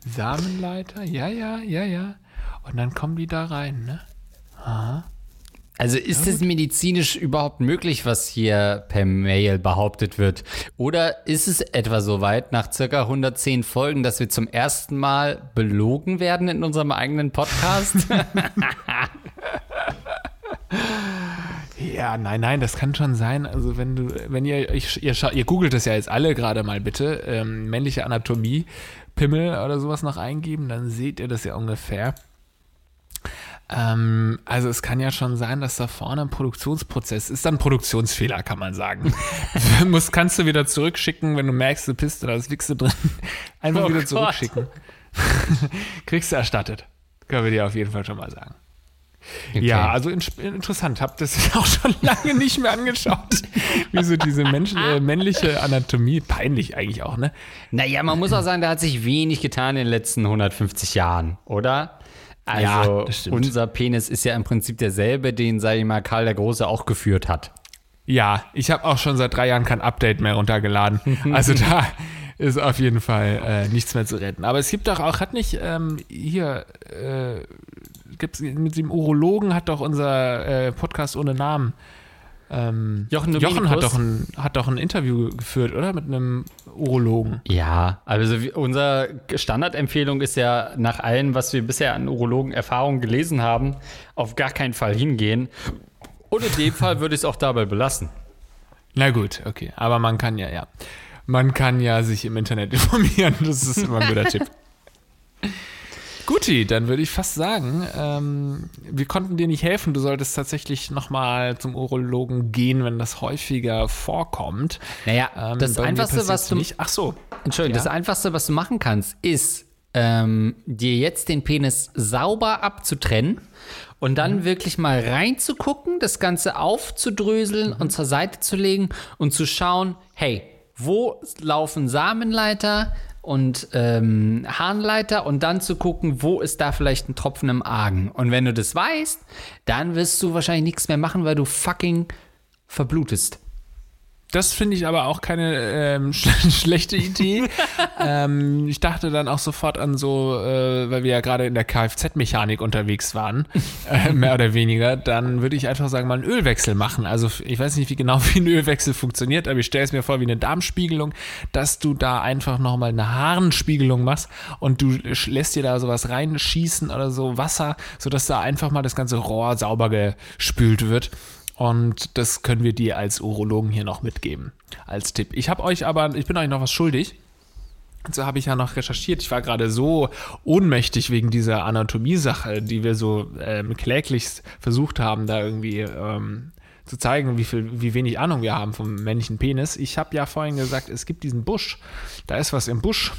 [SPEAKER 2] Samenleiter, ja, ja, ja, ja. Und dann kommen die da rein, ne?
[SPEAKER 1] Also ist es medizinisch überhaupt möglich, was hier per Mail behauptet wird? Oder ist es etwa so weit nach circa 110 Folgen, dass wir zum ersten Mal belogen werden in unserem eigenen Podcast?
[SPEAKER 2] Ja, nein, nein, das kann schon sein. Also wenn du, wenn ihr, ich, ihr, ihr googelt das ja jetzt alle gerade mal bitte, ähm, männliche Anatomie, Pimmel oder sowas noch eingeben, dann seht ihr das ja ungefähr. Ähm, also es kann ja schon sein, dass da vorne ein Produktionsprozess ist, dann ein Produktionsfehler, kann man sagen. Muss, kannst du wieder zurückschicken, wenn du merkst, du bist da ist Wichse drin. Einfach
[SPEAKER 1] Oh
[SPEAKER 2] wieder
[SPEAKER 1] Gott.
[SPEAKER 2] zurückschicken. Kriegst du erstattet. Können wir dir auf jeden Fall schon mal sagen. Ja, also in, interessant. Hab das auch schon lange nicht mehr angeschaut. Wie so diese Menschen, äh, männliche Anatomie, peinlich eigentlich auch, ne?
[SPEAKER 1] naja, man muss auch sagen, da hat sich wenig getan in den letzten 150 Jahren, oder? Also
[SPEAKER 2] Ja, das stimmt.
[SPEAKER 1] unser Penis ist ja im Prinzip derselbe, den, sag ich mal, Karl der Große auch geführt hat.
[SPEAKER 2] Ja, ich habe auch schon seit drei Jahren kein Update mehr runtergeladen. Also da ist auf jeden Fall äh, nichts mehr zu retten. Aber es gibt doch auch, hat nicht ähm, hier, äh, gibt's mit dem Urologen hat doch unser äh, Podcast ohne Namen. Ähm,
[SPEAKER 1] Jochen
[SPEAKER 2] Jochen hat doch, ein, hat doch ein Interview geführt, oder? Mit einem Urologen.
[SPEAKER 1] Ja, also unsere Standardempfehlung ist ja nach allem, was wir bisher an Urologen-Erfahrungen gelesen haben, auf gar keinen Fall hingehen. Und in dem Fall würde ich es auch dabei belassen.
[SPEAKER 2] Na gut, okay. Aber man kann ja, ja. Man kann ja sich im Internet informieren. Das ist immer ein guter Tipp. Guti, dann würde ich fast sagen, ähm, wir konnten dir nicht helfen. Du solltest tatsächlich nochmal zum Urologen gehen, wenn das häufiger vorkommt.
[SPEAKER 1] Naja,
[SPEAKER 2] Ähm,
[SPEAKER 1] das Einfachste, was du
[SPEAKER 2] nicht. Ach so.
[SPEAKER 1] Entschuldigung,
[SPEAKER 2] Ja.
[SPEAKER 1] das Einfachste, was du machen kannst, ist, ähm, dir jetzt den Penis sauber abzutrennen und dann
[SPEAKER 2] Mhm.
[SPEAKER 1] wirklich mal reinzugucken, das Ganze aufzudröseln
[SPEAKER 2] Mhm.
[SPEAKER 1] und zur Seite zu legen und zu schauen, hey, wo laufen Samenleiter und ähm, Harnleiter und dann zu gucken, wo ist da vielleicht ein Tropfen im Argen. Und wenn du das weißt, dann wirst du wahrscheinlich nichts mehr machen, weil du fucking verblutest.
[SPEAKER 2] Das finde ich aber auch keine ähm, sch schlechte Idee. ähm, ich dachte dann auch sofort an so, äh, weil wir ja gerade in der Kfz-Mechanik unterwegs waren, äh, mehr oder weniger, dann würde ich einfach sagen, mal einen Ölwechsel machen. Also ich weiß nicht, wie genau wie ein Ölwechsel funktioniert, aber ich stelle es mir vor wie eine Darmspiegelung, dass du da einfach nochmal eine Harnspiegelung machst und du lässt dir da sowas reinschießen oder so Wasser, sodass da einfach mal das ganze Rohr sauber gespült wird. Und das können wir dir als Urologen hier noch mitgeben, als Tipp. Ich habe euch aber, ich bin euch noch was schuldig. Und so habe ich ja noch recherchiert. Ich war gerade so ohnmächtig wegen dieser Anatomie-Sache, die wir so ähm, kläglichst versucht haben, da irgendwie ähm, zu zeigen, wie, viel, wie wenig Ahnung wir haben vom männlichen Penis. Ich habe ja vorhin gesagt, es gibt diesen Busch. Da ist was im Busch,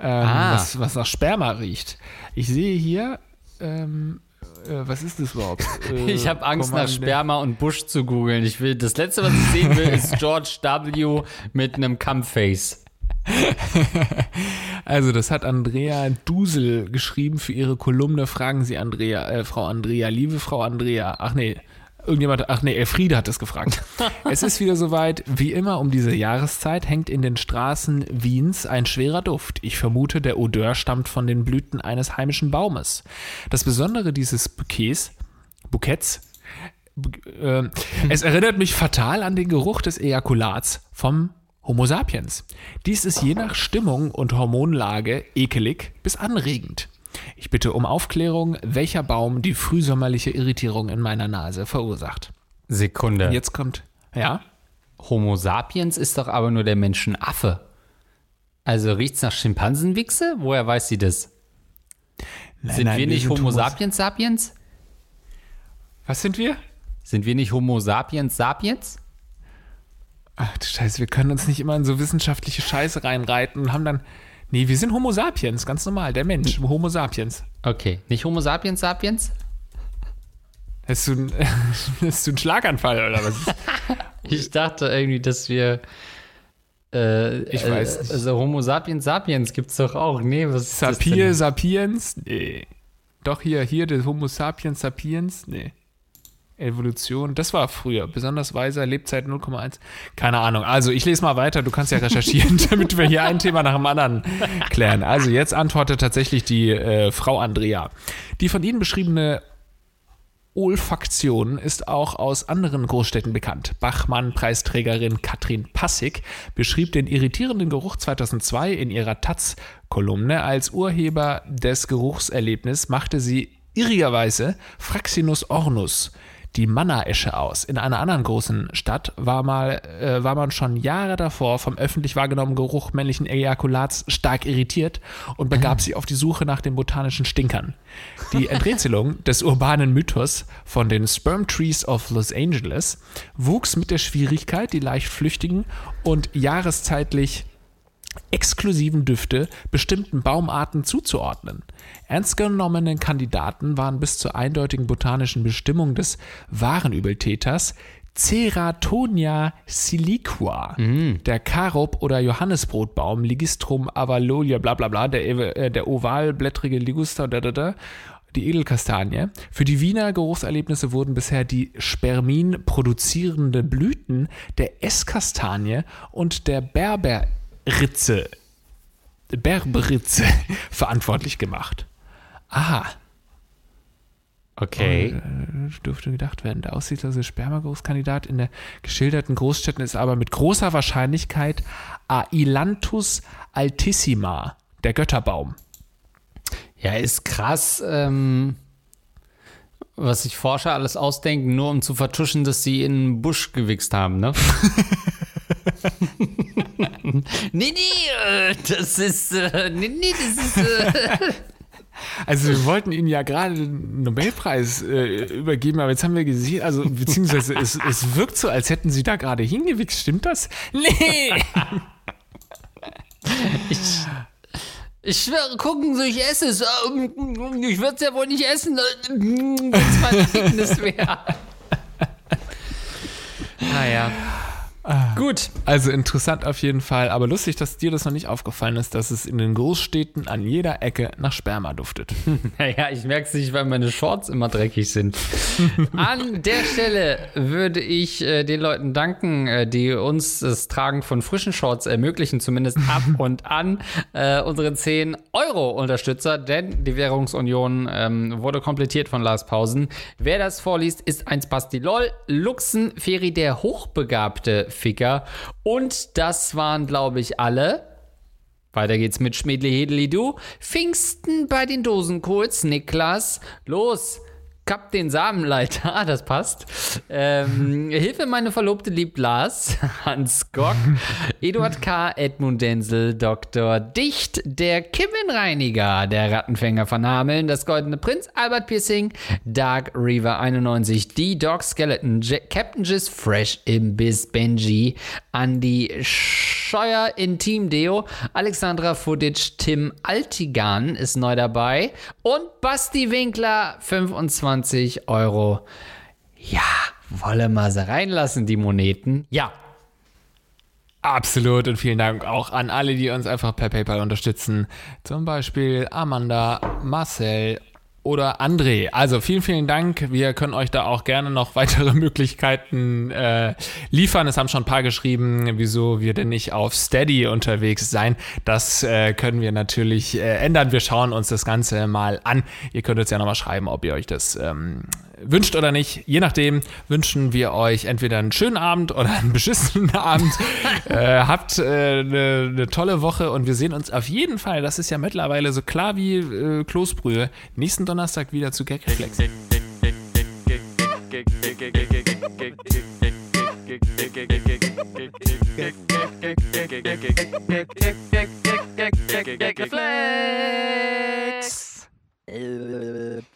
[SPEAKER 2] ähm,
[SPEAKER 1] Ah.
[SPEAKER 2] was, was nach Sperma riecht. Ich sehe hier, ähm, äh, was ist das überhaupt? Äh,
[SPEAKER 1] Ich habe Angst, nach Sperma und Busch zu googeln. Ich will, das letzte, was ich sehen will, ist George W. mit einem Cumface.
[SPEAKER 2] Also, das hat Andrea Dusel geschrieben für ihre Kolumne. Fragen Sie Andrea, äh, Frau Andrea, liebe Frau Andrea. Ach nee, irgendjemand, ach nee, Elfriede hat das gefragt. es ist wieder soweit. Wie immer um diese Jahreszeit hängt in den Straßen Wiens ein schwerer Duft. Ich vermute, der Odeur stammt von den Blüten eines heimischen Baumes. Das Besondere dieses Bouquets, Bouquets, äh, es erinnert mich fatal an den Geruch des Ejakulats vom Homo sapiens. Dies ist je nach Stimmung und Hormonlage ekelig bis anregend. Ich bitte um Aufklärung, welcher Baum die frühsommerliche Irritierung in meiner Nase verursacht.
[SPEAKER 1] Sekunde.
[SPEAKER 2] Jetzt kommt, ja?
[SPEAKER 1] Homo sapiens ist doch aber nur der Menschenaffe. Also riecht's nach Schimpansenwichse? Woher weiß sie das?
[SPEAKER 2] Nein,
[SPEAKER 1] Sind
[SPEAKER 2] nein,
[SPEAKER 1] wir nicht Homo sapiens sapiens?
[SPEAKER 2] Was sind wir?
[SPEAKER 1] Sind wir nicht Homo sapiens sapiens?
[SPEAKER 2] Ach du Scheiße, wir können uns nicht immer in so wissenschaftliche Scheiße reinreiten und haben dann. Nee, wir sind Homo sapiens, ganz normal, der Mensch, Homo sapiens.
[SPEAKER 1] Okay, nicht Homo sapiens sapiens?
[SPEAKER 2] Hast du, einen- hast du einen Schlaganfall oder was?
[SPEAKER 1] Ich dachte irgendwie, dass wir. Äh,
[SPEAKER 2] Ich weiß nicht.
[SPEAKER 1] Also Homo sapiens sapiens gibt's doch auch. Nee, was ist das
[SPEAKER 2] Sapir
[SPEAKER 1] denn?
[SPEAKER 2] sapiens? Nee. Doch hier, hier, der Homo sapiens sapiens? Nee. Evolution, das war früher. Besonders weiser, Lebzeit 0,1. Keine Ahnung. Also, ich lese mal weiter. Du kannst ja recherchieren, damit wir hier ein Thema nach dem anderen klären. Also, jetzt antwortet tatsächlich die äh, Frau Andrea. Die von Ihnen beschriebene Olfaktion ist auch aus anderen Großstädten bekannt. Bachmann-Preisträgerin Katrin Passig beschrieb den irritierenden Geruch 2002 in ihrer Taz-Kolumne. Als Urheber des Geruchserlebnisses machte sie irrigerweise Fraxinus ornus, die Manna-Esche aus. In einer anderen großen Stadt war, mal, äh, war man schon Jahre davor vom öffentlich wahrgenommenen Geruch männlichen Ejakulats stark irritiert und begab sich auf die Suche nach den botanischen Stinkern. Die Enträtselung des urbanen Mythos von den Sperm Trees of Los Angeles wuchs mit der Schwierigkeit, die leicht flüchtigen und jahreszeitlich exklusiven Düfte bestimmten Baumarten zuzuordnen. Ernst genommene Kandidaten waren bis zur eindeutigen botanischen Bestimmung des wahren Übeltäters Ceratonia siliqua, der Karob- oder Johannesbrotbaum, Ligistrum avalolia, bla bla bla, der, äh, der ovalblättrige Liguster, da, da, da, die Edelkastanie. Für die Wiener Geruchserlebnisse wurden bisher die Spermin produzierende Blüten der Esskastanie und der Berberitze, Berberitze verantwortlich gemacht. Aha,
[SPEAKER 1] Okay.
[SPEAKER 2] äh, dürfte gedacht werden. Der aussichtslose Spermageruchskandidat in der geschilderten Großstädten ist aber mit großer Wahrscheinlichkeit Ailanthus altissima, der Götterbaum.
[SPEAKER 1] Ja, ist krass, ähm, was sich Forscher alles ausdenken, nur um zu vertuschen, dass sie in einen Busch gewichst haben, ne? nee, nee, äh, das ist, äh, nee, nee, das ist, äh,
[SPEAKER 2] Also wir wollten Ihnen ja gerade den Nobelpreis äh, übergeben, aber jetzt haben wir gesehen, also beziehungsweise es, es wirkt so, als hätten Sie da gerade hingewichst. Stimmt das? Nee!
[SPEAKER 1] ich schwöre, gucken Sie, ich esse es. Ähm, Ich würde es ja wohl nicht essen, äh, wenn es mein Fitness wäre. Naja. Gut.
[SPEAKER 2] Also interessant auf jeden Fall, aber lustig, dass dir das noch nicht aufgefallen ist, dass es in den Großstädten an jeder Ecke nach Sperma duftet.
[SPEAKER 1] Naja, ich merke es nicht, weil meine Shorts immer dreckig sind. An der Stelle würde ich äh, den Leuten danken, äh, die uns das Tragen von frischen Shorts ermöglichen, zumindest ab und an. Äh, unsere 10 Euro-Unterstützer, denn die Währungsunion ähm, wurde komplettiert von Lars Pausen. Wer das vorliest, ist ein Spasti LOL, Luxen, Feri, der hochbegabte Ficker. Und das waren, glaube ich, alle. Weiter geht's mit Schmedli Hedeli Du. Pfingsten bei den Dosenkohls. Niklas, los. Kapp den Samenleiter, das passt. Ähm, Hilfe, meine Verlobte liebt Lars, Hans Gock, Eduard K., Edmund Denzel, Dr. Dicht, der Kevin-Reiniger, der Rattenfänger von Hameln, das Goldene Prinz, Albert Piercing, Dark Reaver 91, die Dog Skeleton, J Captain Jizz Fresh im Biss, Benji, Andy Scheuer in Team Deo, Alexandra Fudic, Tim Altigan ist neu dabei und Basti Winkler 25 Euro. Ja, wolle mal sie reinlassen, die Moneten. Ja.
[SPEAKER 2] Absolut und vielen Dank auch an alle, die uns einfach per PayPal unterstützen. Zum Beispiel Amanda, Marcel oder André. Also vielen, vielen Dank. Wir können euch da auch gerne noch weitere Möglichkeiten äh, liefern. Es haben schon ein paar geschrieben, wieso wir denn nicht auf Steady unterwegs sein. Das äh, können wir natürlich äh, ändern. Wir schauen uns das Ganze mal an. Ihr könnt uns ja nochmal schreiben, ob ihr euch das ähm, wünscht oder nicht, je nachdem, wünschen wir euch entweder einen schönen Abend oder einen beschissenen Abend. äh, habt eine äh, ne, ne tolle Woche und wir sehen uns auf jeden Fall, das ist ja mittlerweile so klar wie äh, Kloßbrühe, nächsten Donnerstag wieder zu Gag Reflex. Reflex.